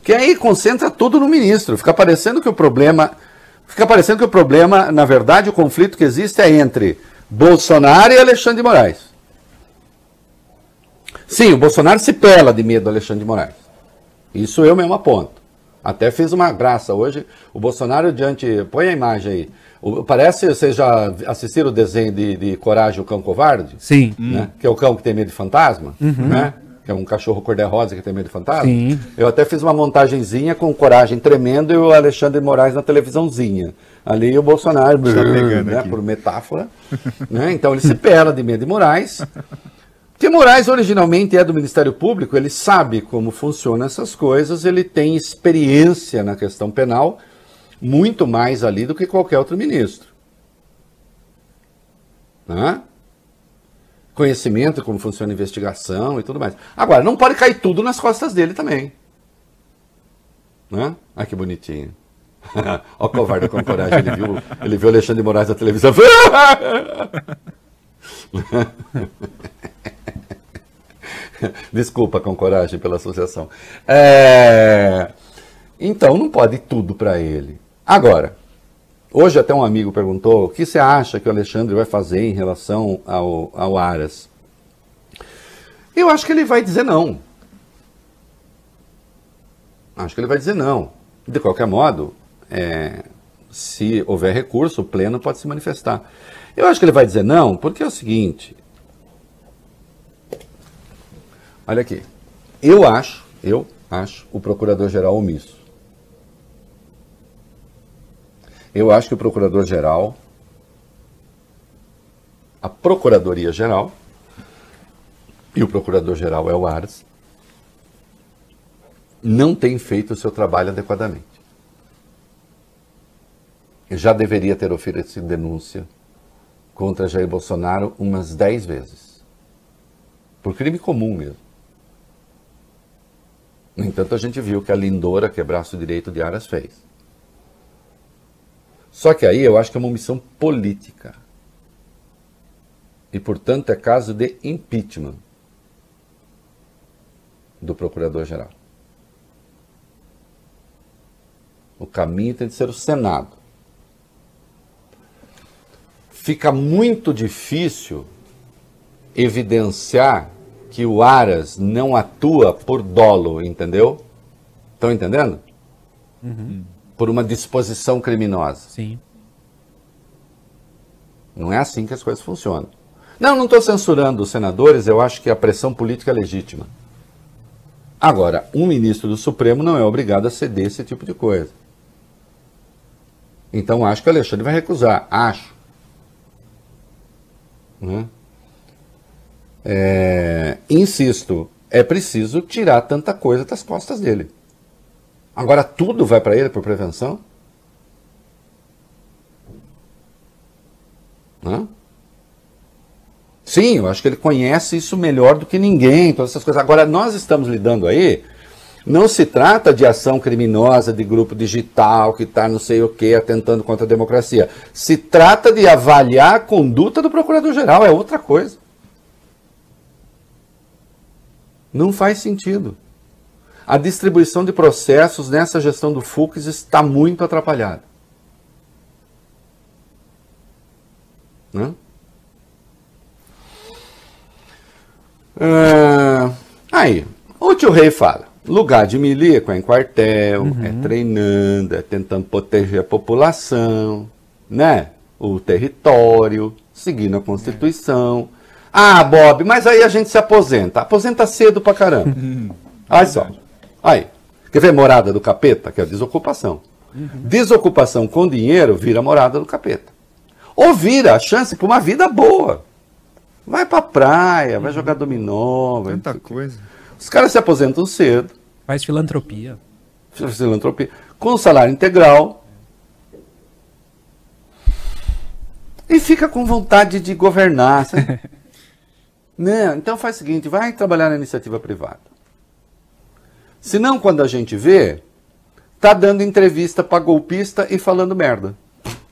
Que aí concentra tudo no ministro. Fica parecendo que o problema. Fica parecendo que o problema, na verdade, o conflito que existe é entre Bolsonaro e Alexandre de Moraes. Sim, o Bolsonaro se pela de medo do Alexandre de Moraes. Isso eu mesmo aponto. Até fiz uma graça hoje. O Bolsonaro diante. Põe a imagem aí. O, parece, vocês já assistiram o desenho de, de Coragem, o Cão Covarde? Sim. Né? Que é o cão que tem medo de fantasma, uhum. né? Que é um cachorro cor-de-rosa que tem medo de fantasma. Sim. Eu até fiz uma montagenzinha com Coragem tremendo e o Alexandre Moraes na televisãozinha. Ali o Bolsonaro, brrr, né? por metáfora. né? Então ele se pela de medo de Moraes. Que Moraes originalmente é do Ministério Público, ele sabe como funcionam essas coisas, ele tem experiência na questão penal, muito mais ali do que qualquer outro ministro. Né? Conhecimento como funciona a investigação e tudo mais. Agora, não pode cair tudo nas costas dele também. Né? Ah, que bonitinho. Olha o covarde com coragem, ele viu, ele viu Alexandre de Moraes na televisão. Desculpa, com coragem pela associação. É... Então, não pode tudo para ele. Agora, hoje até um amigo perguntou o que você acha que o Alexandre vai fazer em relação ao, ao Aras. Eu acho que ele vai dizer não. Acho que ele vai dizer não. De qualquer modo, é, se houver recurso, o pleno pode se manifestar. Eu acho que ele vai dizer não, porque é o seguinte: Olha aqui. Eu acho, eu acho o procurador-geral omisso. Eu acho que o procurador-geral, a procuradoria-geral, e o procurador-geral é o Ares, não tem feito o seu trabalho adequadamente. Já deveria ter oferecido denúncia contra Jair Bolsonaro umas 10 vezes. Por crime comum mesmo. No entanto, a gente viu que a Lindora, que é braço direito de Aras, fez. Só que aí eu acho que é uma omissão política. E, portanto, é caso de impeachment do Procurador-Geral. O caminho tem de ser o Senado. Fica muito difícil evidenciar que o Aras não atua por dolo, entendeu? Estão entendendo? Uhum. Por uma disposição criminosa. Sim. Não é assim que as coisas funcionam. Não, não estou censurando os senadores, eu acho que a pressão política é legítima. Agora, um ministro do Supremo não é obrigado a ceder esse tipo de coisa. Então acho que o Alexandre vai recusar. Acho. Né? É, insisto, é preciso tirar tanta coisa das costas dele. Agora tudo vai para ele por prevenção? Né? Sim, eu acho que ele conhece isso melhor do que ninguém, todas essas coisas. Agora, nós estamos lidando aí, não se trata de ação criminosa de grupo digital que está não sei o que, atentando contra a democracia. Se trata de avaliar a conduta do procurador-geral, é outra coisa. Não faz sentido. A distribuição de processos nessa gestão do Fux está muito atrapalhada. Né? Ah, aí, o tio Rei fala: lugar de milico é em quartel, uhum. é treinando, é tentando proteger a população, né? O território, seguindo a Constituição. Ah, Bob, mas aí a gente se aposenta. Aposenta cedo pra caramba. Olha só. Aí. Quer ver morada do capeta? Que é a desocupação. Uhum. Desocupação com dinheiro vira morada do capeta. Ou vira a chance para uma vida boa. Vai pra praia, vai jogar dominó. Vai... Tanta coisa. Os caras se aposentam cedo. Faz filantropia. Faz filantropia. Com salário integral. E fica com vontade de governar. Não, então faz o seguinte, vai trabalhar na iniciativa privada. Senão, quando a gente vê, tá dando entrevista para golpista e falando merda.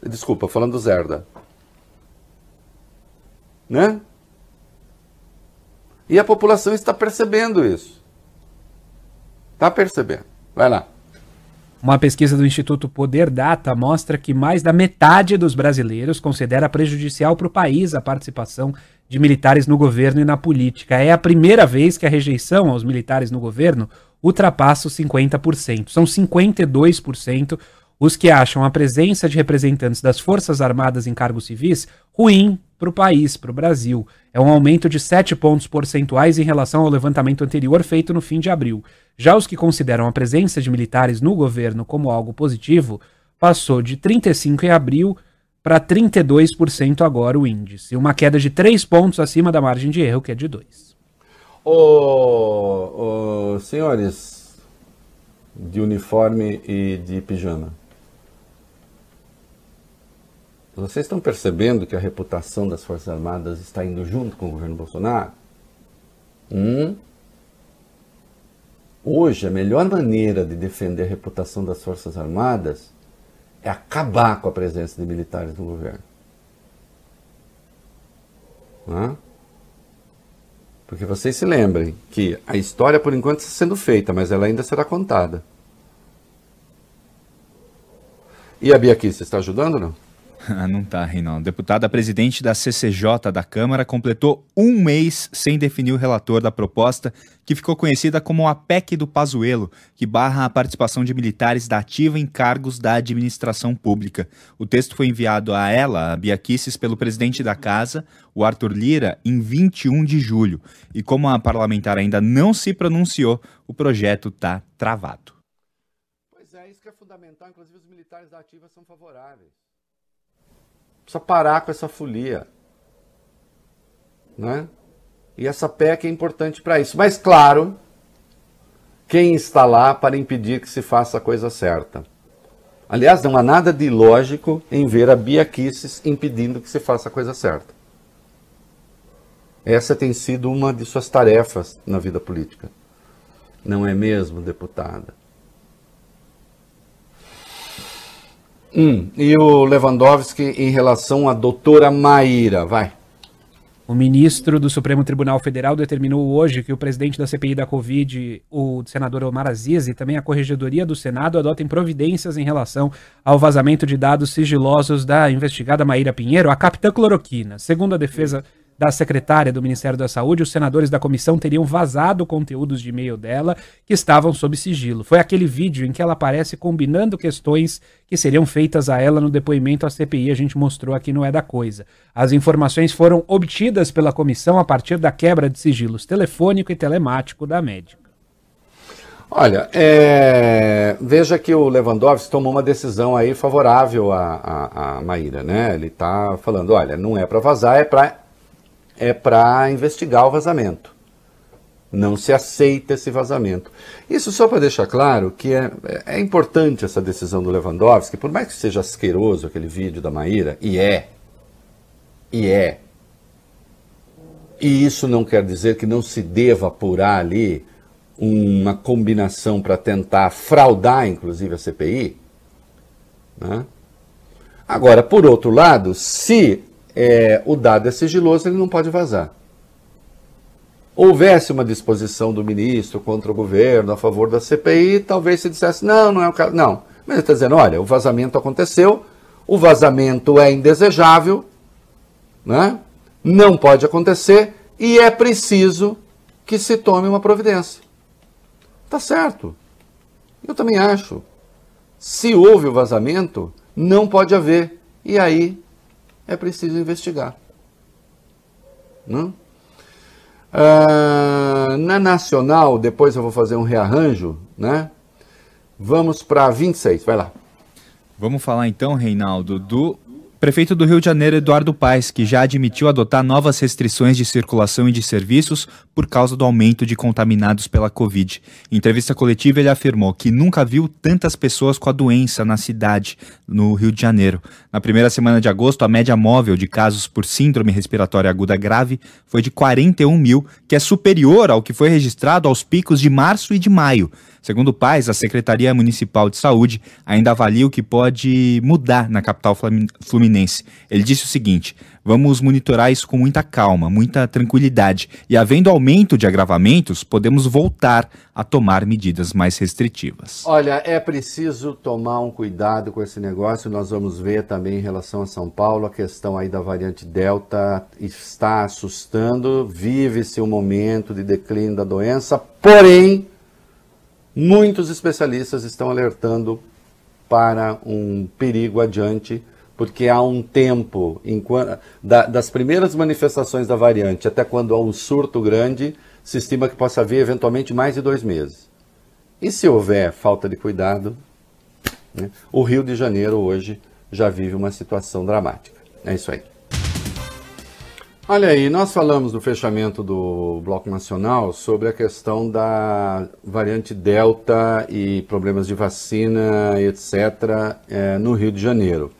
Desculpa, falando zerda. Né? E a população está percebendo isso. Está percebendo. Vai lá. Uma pesquisa do Instituto Poder Data mostra que mais da metade dos brasileiros considera prejudicial para o país a participação de militares no governo e na política. É a primeira vez que a rejeição aos militares no governo ultrapassa os 50%. São 52% os que acham a presença de representantes das Forças Armadas em cargos civis ruim para o país, para o Brasil. É um aumento de 7 pontos percentuais em relação ao levantamento anterior feito no fim de abril. Já os que consideram a presença de militares no governo como algo positivo, passou de 35 em abril para 32% agora o índice, uma queda de 3 pontos acima da margem de erro, que é de 2. Ô, senhores de uniforme e de pijama, vocês estão percebendo que a reputação das Forças Armadas está indo junto com o governo Bolsonaro? Hum? Hoje, a melhor maneira de defender a reputação das Forças Armadas é acabar com a presença de militares no governo. Hã? Porque vocês se lembrem que a história, por enquanto, está sendo feita, mas ela ainda será contada. E a Bia aqui, você está ajudando ou não? Ah, não tá, Reinaldo. Deputada presidente da CCJ da Câmara completou um mês sem definir o relator da proposta, que ficou conhecida como a PEC do Pazuelo, que barra a participação de militares da ativa em cargos da administração pública. O texto foi enviado a ela, a Bia Kicis, pelo presidente da Casa, o Arthur Lira, em 21 de julho. E como a parlamentar ainda não se pronunciou, o projeto está travado. Pois é, isso que é fundamental. Inclusive, os militares da ativa são favoráveis. Precisa parar com essa folia. Né? E essa PEC é importante para isso. Mas, claro, quem está lá para impedir que se faça a coisa certa? Aliás, não há nada de ilógico em ver a Bia Kicis impedindo que se faça a coisa certa. Essa tem sido uma de suas tarefas na vida política. Não é mesmo, deputada? Hum, e o Lewandowski em relação à doutora Maíra, vai. O ministro do Supremo Tribunal Federal determinou hoje que o presidente da CPI da Covid, o senador Omar Aziz, e também a Corregedoria do Senado adotem providências em relação ao vazamento de dados sigilosos da investigada Maíra Pinheiro, a capitã cloroquina. Segundo a defesa da secretária do Ministério da Saúde, os senadores da comissão teriam vazado conteúdos de e-mail dela que estavam sob sigilo. Foi aquele vídeo em que ela aparece combinando questões que seriam feitas a ela no depoimento à CPI, a gente mostrou aqui no É da Coisa. As informações foram obtidas pela comissão a partir da quebra de sigilos telefônico e telemático da médica. Olha, é, veja que o Lewandowski tomou uma decisão aí favorável a, a, a Maíra, né? Ele está falando, olha, não é para vazar, é para é para investigar o vazamento. Não se aceita esse vazamento. Isso só para deixar claro que é, é importante essa decisão do Lewandowski, por mais que seja asqueroso aquele vídeo da Maíra, e é, e é. E isso não quer dizer que não se deva apurar ali uma combinação para tentar fraudar, inclusive, a CPI. Né? Agora, por outro lado, se é, o dado é sigiloso, ele não pode vazar. Houvesse uma disposição do ministro contra o governo a favor da CPI, talvez se dissesse, não, não é o caso. Não. Mas ele está dizendo, olha, o vazamento aconteceu, o vazamento é indesejável, né? não pode acontecer e é preciso que se tome uma providência. Tá certo. Eu também acho. Se houve o vazamento, não pode haver. E aí é preciso investigar. Não? Ah, na nacional, depois eu vou fazer um rearranjo, né? Vamos para 26, vai lá. Vamos falar então, Reinaldo, do Prefeito do Rio de Janeiro, Eduardo Paes, que já admitiu adotar novas restrições de circulação e de serviços por causa do aumento de contaminados pela Covid. Em entrevista coletiva, ele afirmou que nunca viu tantas pessoas com a doença na cidade, no Rio de Janeiro. Na primeira semana de agosto, a média móvel de casos por síndrome respiratória aguda grave foi de 41 mil, que é superior ao que foi registrado aos picos de março e de maio. Segundo Paz, a Secretaria Municipal de Saúde ainda avalia o que pode mudar na capital fluminense. Ele disse o seguinte: vamos monitorar isso com muita calma, muita tranquilidade, e havendo aumento de agravamentos, podemos voltar a tomar medidas mais restritivas. Olha, é preciso tomar um cuidado com esse negócio. Nós vamos ver também em relação a São Paulo, a questão aí da variante Delta está assustando. Vive-se um momento de declínio da doença, porém Muitos especialistas estão alertando para um perigo adiante, porque há um tempo, da, das primeiras manifestações da variante até quando há um surto grande, se estima que possa haver eventualmente mais de dois meses. E se houver falta de cuidado, né, o Rio de Janeiro hoje já vive uma situação dramática. É isso aí. Olha aí, nós falamos no fechamento do Bloco Nacional sobre a questão da variante Delta e problemas de vacina, etc., é, no Rio de Janeiro.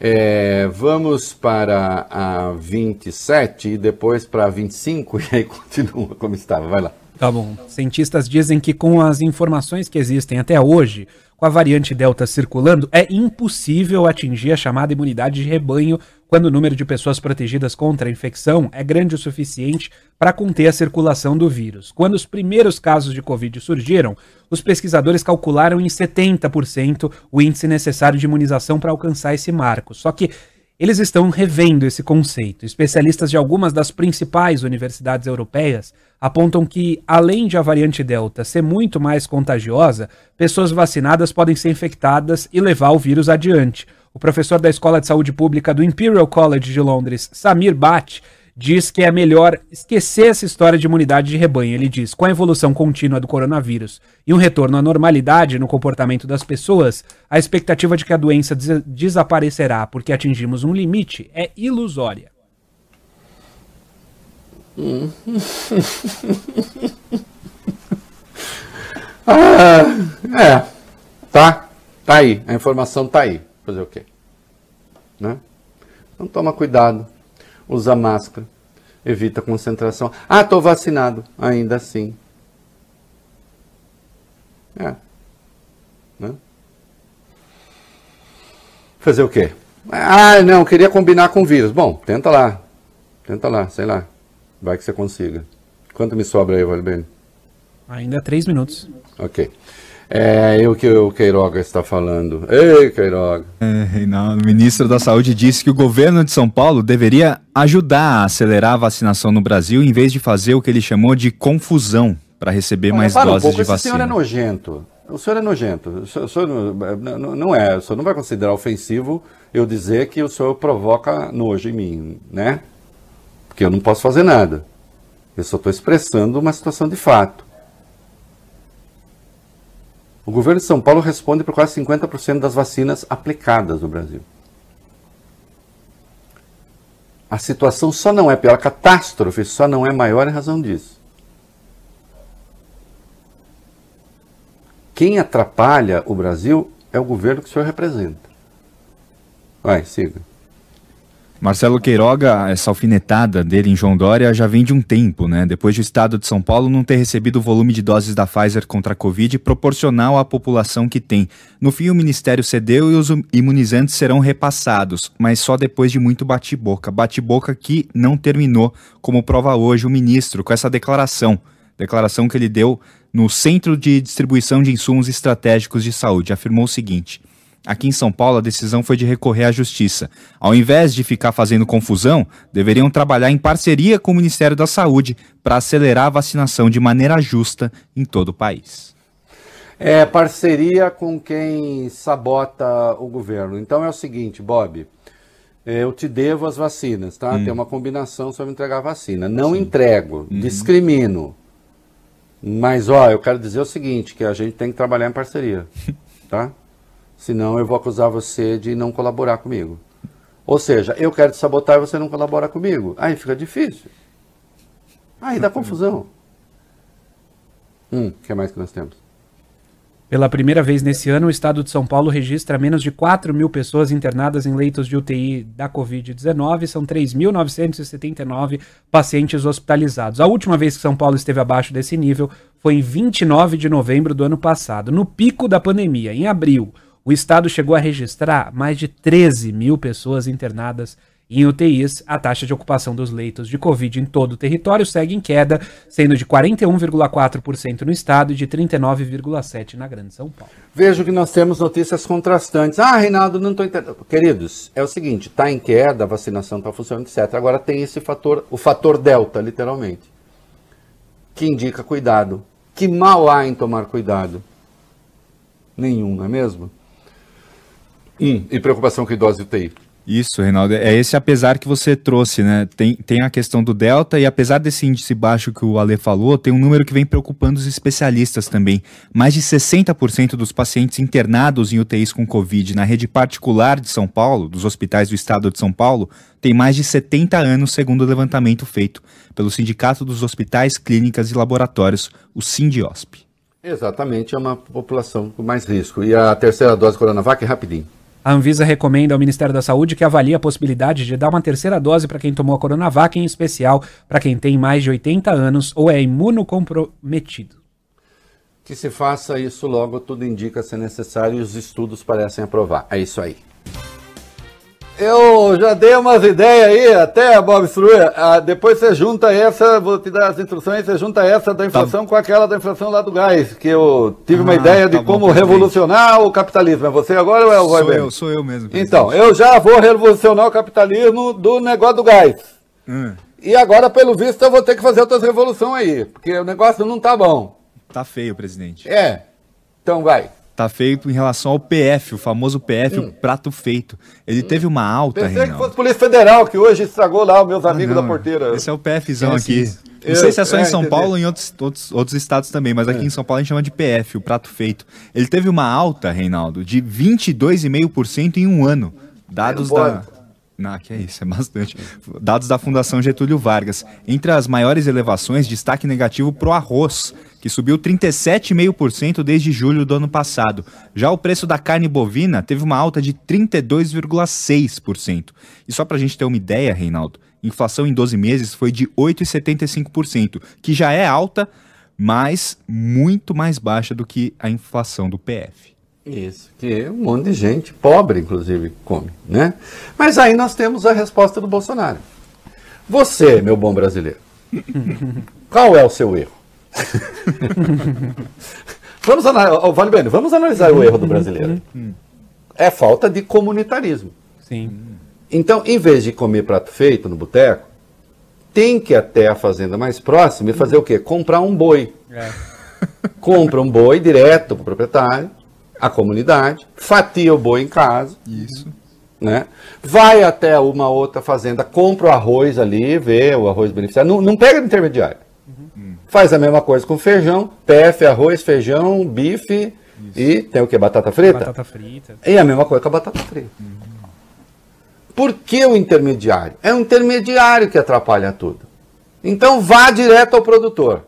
É, vamos para a 27 e depois para a 25, e aí continua como estava. Vai lá. Tá bom. Cientistas dizem que com as informações que existem até hoje, com a variante Delta circulando, é impossível atingir a chamada imunidade de rebanho quando o número de pessoas protegidas contra a infecção é grande o suficiente para conter a circulação do vírus. Quando os primeiros casos de Covid surgiram, os pesquisadores calcularam em 70% o índice necessário de imunização para alcançar esse marco. Só que eles estão revendo esse conceito. Especialistas de algumas das principais universidades europeias apontam que, além de a variante Delta ser muito mais contagiosa, pessoas vacinadas podem ser infectadas e levar o vírus adiante. O professor da Escola de Saúde Pública do Imperial College de Londres, Samir Bhatt, diz que é melhor esquecer essa história de imunidade de rebanho. Ele diz: com a evolução contínua do coronavírus e um retorno à normalidade no comportamento das pessoas, a expectativa de que a doença des desaparecerá porque atingimos um limite é ilusória. ah, é, tá, tá aí, a informação tá aí. Fazer o quê? Né? Então toma cuidado, usa máscara, evita concentração. Ah, estou vacinado, ainda assim. É. Né? Fazer o quê? Ah, não, queria combinar com o vírus. Bom, tenta lá. Tenta lá, sei lá. Vai que você consiga. Quanto me sobra aí, Valbene? Ainda três minutos. Ok. É o que o Queiroga está falando. Ei, Queiroga. É, Reinaldo, o ministro da Saúde disse que o governo de São Paulo deveria ajudar a acelerar a vacinação no Brasil em vez de fazer o que ele chamou de confusão para receber mais para um doses pouco, de vacina. senhor é nojento. O senhor é nojento. O senhor, o senhor não- não é. O senhor não vai considerar ofensivo eu dizer que o senhor provoca nojo em mim, né? Porque eu não posso fazer nada. Eu só estou expressando uma situação de fato. O governo de São Paulo responde por quase 50% das vacinas aplicadas no Brasil. A situação só não é pior, a catástrofe só não é maior em razão disso. Quem atrapalha o Brasil é o governo que o senhor representa. Vai, siga. Marcelo Queiroga, essa alfinetada dele em João Dória já vem de um tempo, né? Depois do estado de São Paulo não ter recebido o volume de doses da Pfizer contra a Covid proporcional à população que tem. No fim, o Ministério cedeu e os imunizantes serão repassados, mas só depois de muito bate-boca. Bate-boca que não terminou, como prova hoje o ministro com essa declaração. Declaração que ele deu no Centro de Distribuição de Insumos Estratégicos de Saúde. Afirmou o seguinte. Aqui em São Paulo, a decisão foi de recorrer à justiça. Ao invés de ficar fazendo confusão, deveriam trabalhar em parceria com o Ministério da Saúde para acelerar a vacinação de maneira justa em todo o país. É parceria com quem sabota o governo. Então é o seguinte, Bob. Eu te devo as vacinas, tá? Tem uma combinação sobre entregar a vacina. Não entrego, discrimino. Mas, ó, eu quero dizer o seguinte, que a gente tem que trabalhar em parceria, tá? Senão eu vou acusar você de não colaborar comigo. Ou seja, eu quero te sabotar e você não colabora comigo. Aí fica difícil. Aí dá confusão. Hum, o que mais que nós temos? Pela primeira vez nesse ano, o estado de São Paulo registra menos de 4 mil pessoas internadas em leitos de UTI da Covid-19. São 3.979 pacientes hospitalizados. A última vez que São Paulo esteve abaixo desse nível foi em 29 de novembro do ano passado, no pico da pandemia, em abril. O estado chegou a registrar mais de 13 mil pessoas internadas em UTIs. A taxa de ocupação dos leitos de Covid em todo o território segue em queda, sendo de 41,4% no estado e de 39,7% na Grande São Paulo. Vejo que nós temos notícias contrastantes. Ah, Reinaldo, não estou entendendo. Queridos, é o seguinte, está em queda, a vacinação está funcionando, etc. Agora tem esse fator, o fator delta, literalmente, que indica cuidado. Que mal há em tomar cuidado? Nenhum, não é mesmo? Hum, e preocupação com idosos e UTI. Isso, Reinaldo. É esse apesar que você trouxe, né? Tem, tem a questão do Delta e apesar desse índice baixo que o Ale falou, tem um número que vem preocupando os especialistas também. Mais de 60% dos pacientes internados em UTIs com Covid na rede particular de São Paulo, dos hospitais do estado de São Paulo, tem mais de 70 anos, segundo o levantamento feito pelo Sindicato dos Hospitais, Clínicas e Laboratórios, o Sindiosp. Exatamente, é uma população com mais risco. E a terceira dose Coronavac, rapidinho. A Anvisa recomenda ao Ministério da Saúde que avalie a possibilidade de dar uma terceira dose para quem tomou a Coronavac, em especial para quem tem mais de 80 anos ou é imunocomprometido. Que se faça isso logo, tudo indica ser necessário e os estudos parecem aprovar. É isso aí. Eu já dei umas ideias aí, até, Bob Struia. Ah, depois você junta essa, vou te dar as instruções, você junta essa da inflação com aquela da inflação lá do gás, que eu tive uma Ah, ideia de tá bom, como presidente. revolucionar o capitalismo. É você agora ou é o Sou Bem? eu, sou eu mesmo. Então, eu já vou revolucionar o capitalismo do negócio do gás. Hum, E agora, pelo visto, eu vou ter que fazer outras revoluções aí, porque o negócio não tá bom. tá feio, presidente. É. Então vai. Tá feito em relação ao PF, o famoso PF, o prato feito. Ele teve uma alta, Hum. Pensei que Reinaldo. fosse Polícia Federal, que hoje estragou lá os meus amigos Ah, da não, porteira. Esse é o PFzão É, aqui. Não Eu- sei se é só é, em São entendi. É. Paulo ou em outros, outros, outros estados também, mas aqui em São Paulo a gente chama de PF, o prato feito. Ele teve uma alta, Reinaldo, de 22,5% em um ano. Dados da. Não, que é isso, é bastante. Dados da Fundação Getúlio Vargas. Entre as maiores elevações, destaque negativo para o arroz, que subiu 37,5% desde julho do ano passado. Já o preço da carne bovina teve uma alta de 32,6%. E só para a gente ter uma ideia, Reinaldo, inflação em 12 meses foi de 8,75%, que já é alta, mas muito mais baixa do que a inflação do PF. Isso, que um monte de gente, pobre inclusive, come, né? Mas aí nós temos a resposta do Bolsonaro. Você, meu bom brasileiro, qual é o seu erro? Vamos analisar, Vale Bene, vamos analisar o erro do brasileiro. É falta de comunitarismo. Sim. Então, em vez de comer prato feito no boteco, tem que ir até a fazenda mais próxima e fazer o quê? Comprar um boi. É. Compra um boi direto para o proprietário, a comunidade, fatia o boi em casa, Isso. né? Vai até uma outra fazenda, compra o arroz ali, vê o arroz beneficiário, não, não pega de intermediário. Faz a mesma coisa com feijão, PF, arroz, feijão, bife e tem o que? Batata frita? Batata frita. E a mesma coisa com a batata frita. Por que o intermediário? É o intermediário que atrapalha tudo. Então vá direto ao produtor.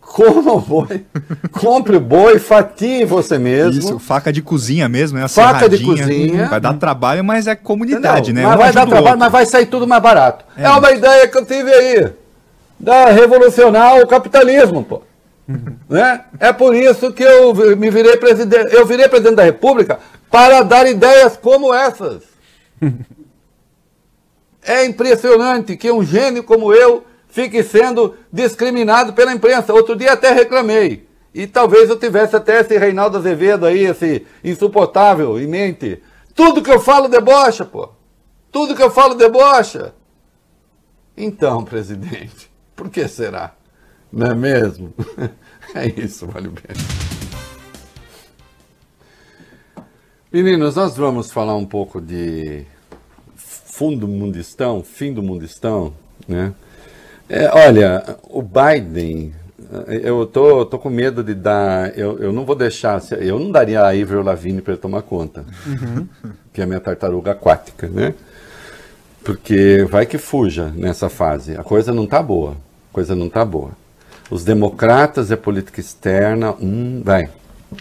Coma o boi, compre o boi, fatie você mesmo. Isso, faca de cozinha mesmo, né? A Faca de cozinha. Vai dar trabalho, mas é comunidade, Entendeu? né? Mas Um vai dar trabalho, outro. mas vai sair tudo mais barato. É, É uma ideia que eu tive aí. Da revolucionar o capitalismo, pô. né? É por isso que eu me virei presidente. Eu virei presidente da República para dar ideias como essas. é impressionante que um gênio como eu fique sendo discriminado pela imprensa. Outro dia até reclamei. E talvez eu tivesse até esse Reinaldo Azevedo aí, esse insuportável em mente. Tudo que eu falo debocha, pô. Tudo que eu falo debocha. Então, presidente, por que será? Não é mesmo? É isso, vale bem. Meninos, nós vamos falar um pouco de fundo mundistão, fim do mundistão, né? É, olha, o Biden, eu tô, tô com medo de dar, eu, eu não vou deixar, eu não daria a Avril Lavigne para tomar conta, que é a minha tartaruga aquática, né? Porque vai que fuja nessa fase. A coisa não tá boa. A coisa não tá boa. Os democratas é política externa, hum, vai.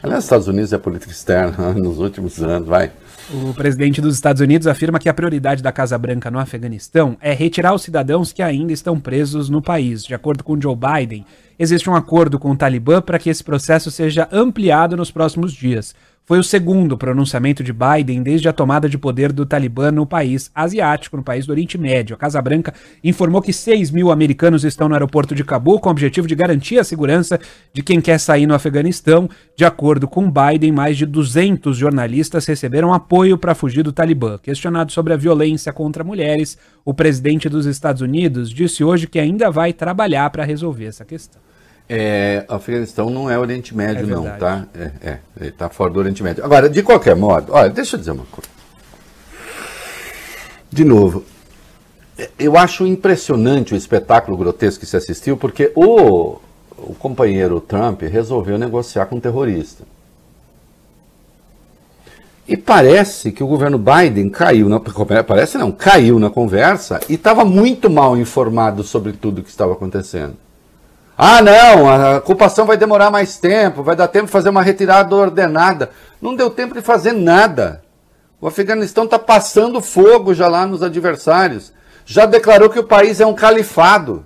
Aliás, os Estados Unidos é política externa nos últimos anos, vai. O presidente dos Estados Unidos afirma que a prioridade da Casa Branca no Afeganistão é retirar os cidadãos que ainda estão presos no país. De acordo com Joe Biden, existe um acordo com o Talibã para que esse processo seja ampliado nos próximos dias. Foi o segundo pronunciamento de Biden desde a tomada de poder do Talibã no país asiático, no país do Oriente Médio. A Casa Branca informou que 6 mil americanos estão no aeroporto de Cabul com o objetivo de garantir a segurança de quem quer sair no Afeganistão. De acordo com Biden, mais de 200 jornalistas receberam apoio para fugir do Talibã. Questionado sobre a violência contra mulheres, o presidente dos Estados Unidos disse hoje que ainda vai trabalhar para resolver essa questão. É, Afeganistão não é Oriente Médio, É não, tá? É, é, ele tá fora do Oriente Médio. Agora, de qualquer modo, olha, deixa eu dizer uma coisa. De novo, eu acho impressionante o espetáculo grotesco que se assistiu, porque o, o companheiro Trump resolveu negociar com um terrorista. E parece que o governo Biden caiu na parece não, caiu na conversa e estava muito mal informado sobre tudo o que estava acontecendo. Ah, não, a ocupação vai demorar mais tempo, vai dar tempo de fazer uma retirada ordenada. Não deu tempo de fazer nada. O Afeganistão está passando fogo já lá nos adversários. Já declarou que o país é um califado.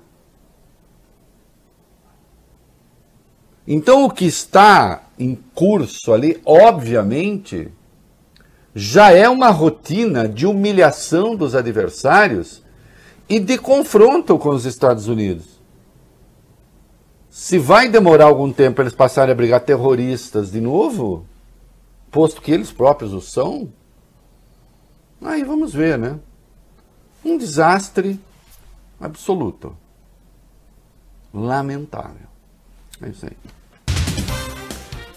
Então, o que está em curso ali, obviamente, já é uma rotina de humilhação dos adversários e de confronto com os Estados Unidos. Se vai demorar algum tempo para eles passarem a brigar terroristas de novo, posto que eles próprios o são, aí vamos ver, né? Um desastre absoluto. Lamentável. É isso aí.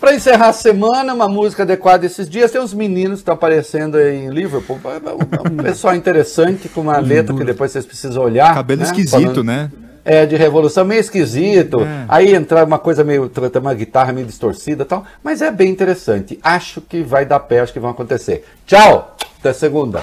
Para encerrar a semana, uma música adequada esses dias, tem uns meninos que estão aparecendo aí em Liverpool. É um pessoal interessante, com uma letra que depois vocês precisam olhar. Cabelo né? esquisito, Falando- né? É, de revolução, meio esquisito. É. Aí entrar uma coisa meio. uma guitarra meio distorcida e tal. Mas é bem interessante. Acho que vai dar pé, acho que vão acontecer. Tchau! Até segunda.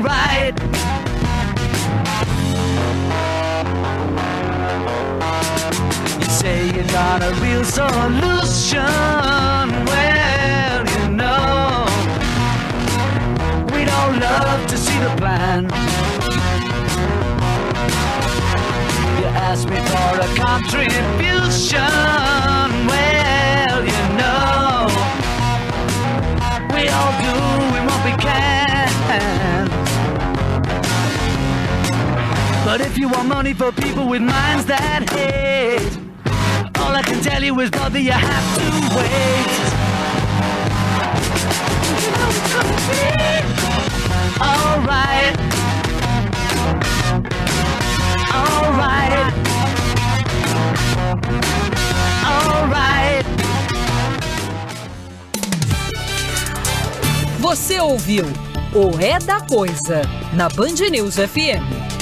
Alright. You say you got a real solution. Well, you know, we'd all love to see the plan. You ask me for a contribution. Well, you know, we all do But if you want money for people with minds that hate, all I can tell you is, brother, you have to wait. You know it's gonna be. Alright. Você ouviu o É da Coisa na Band News FM.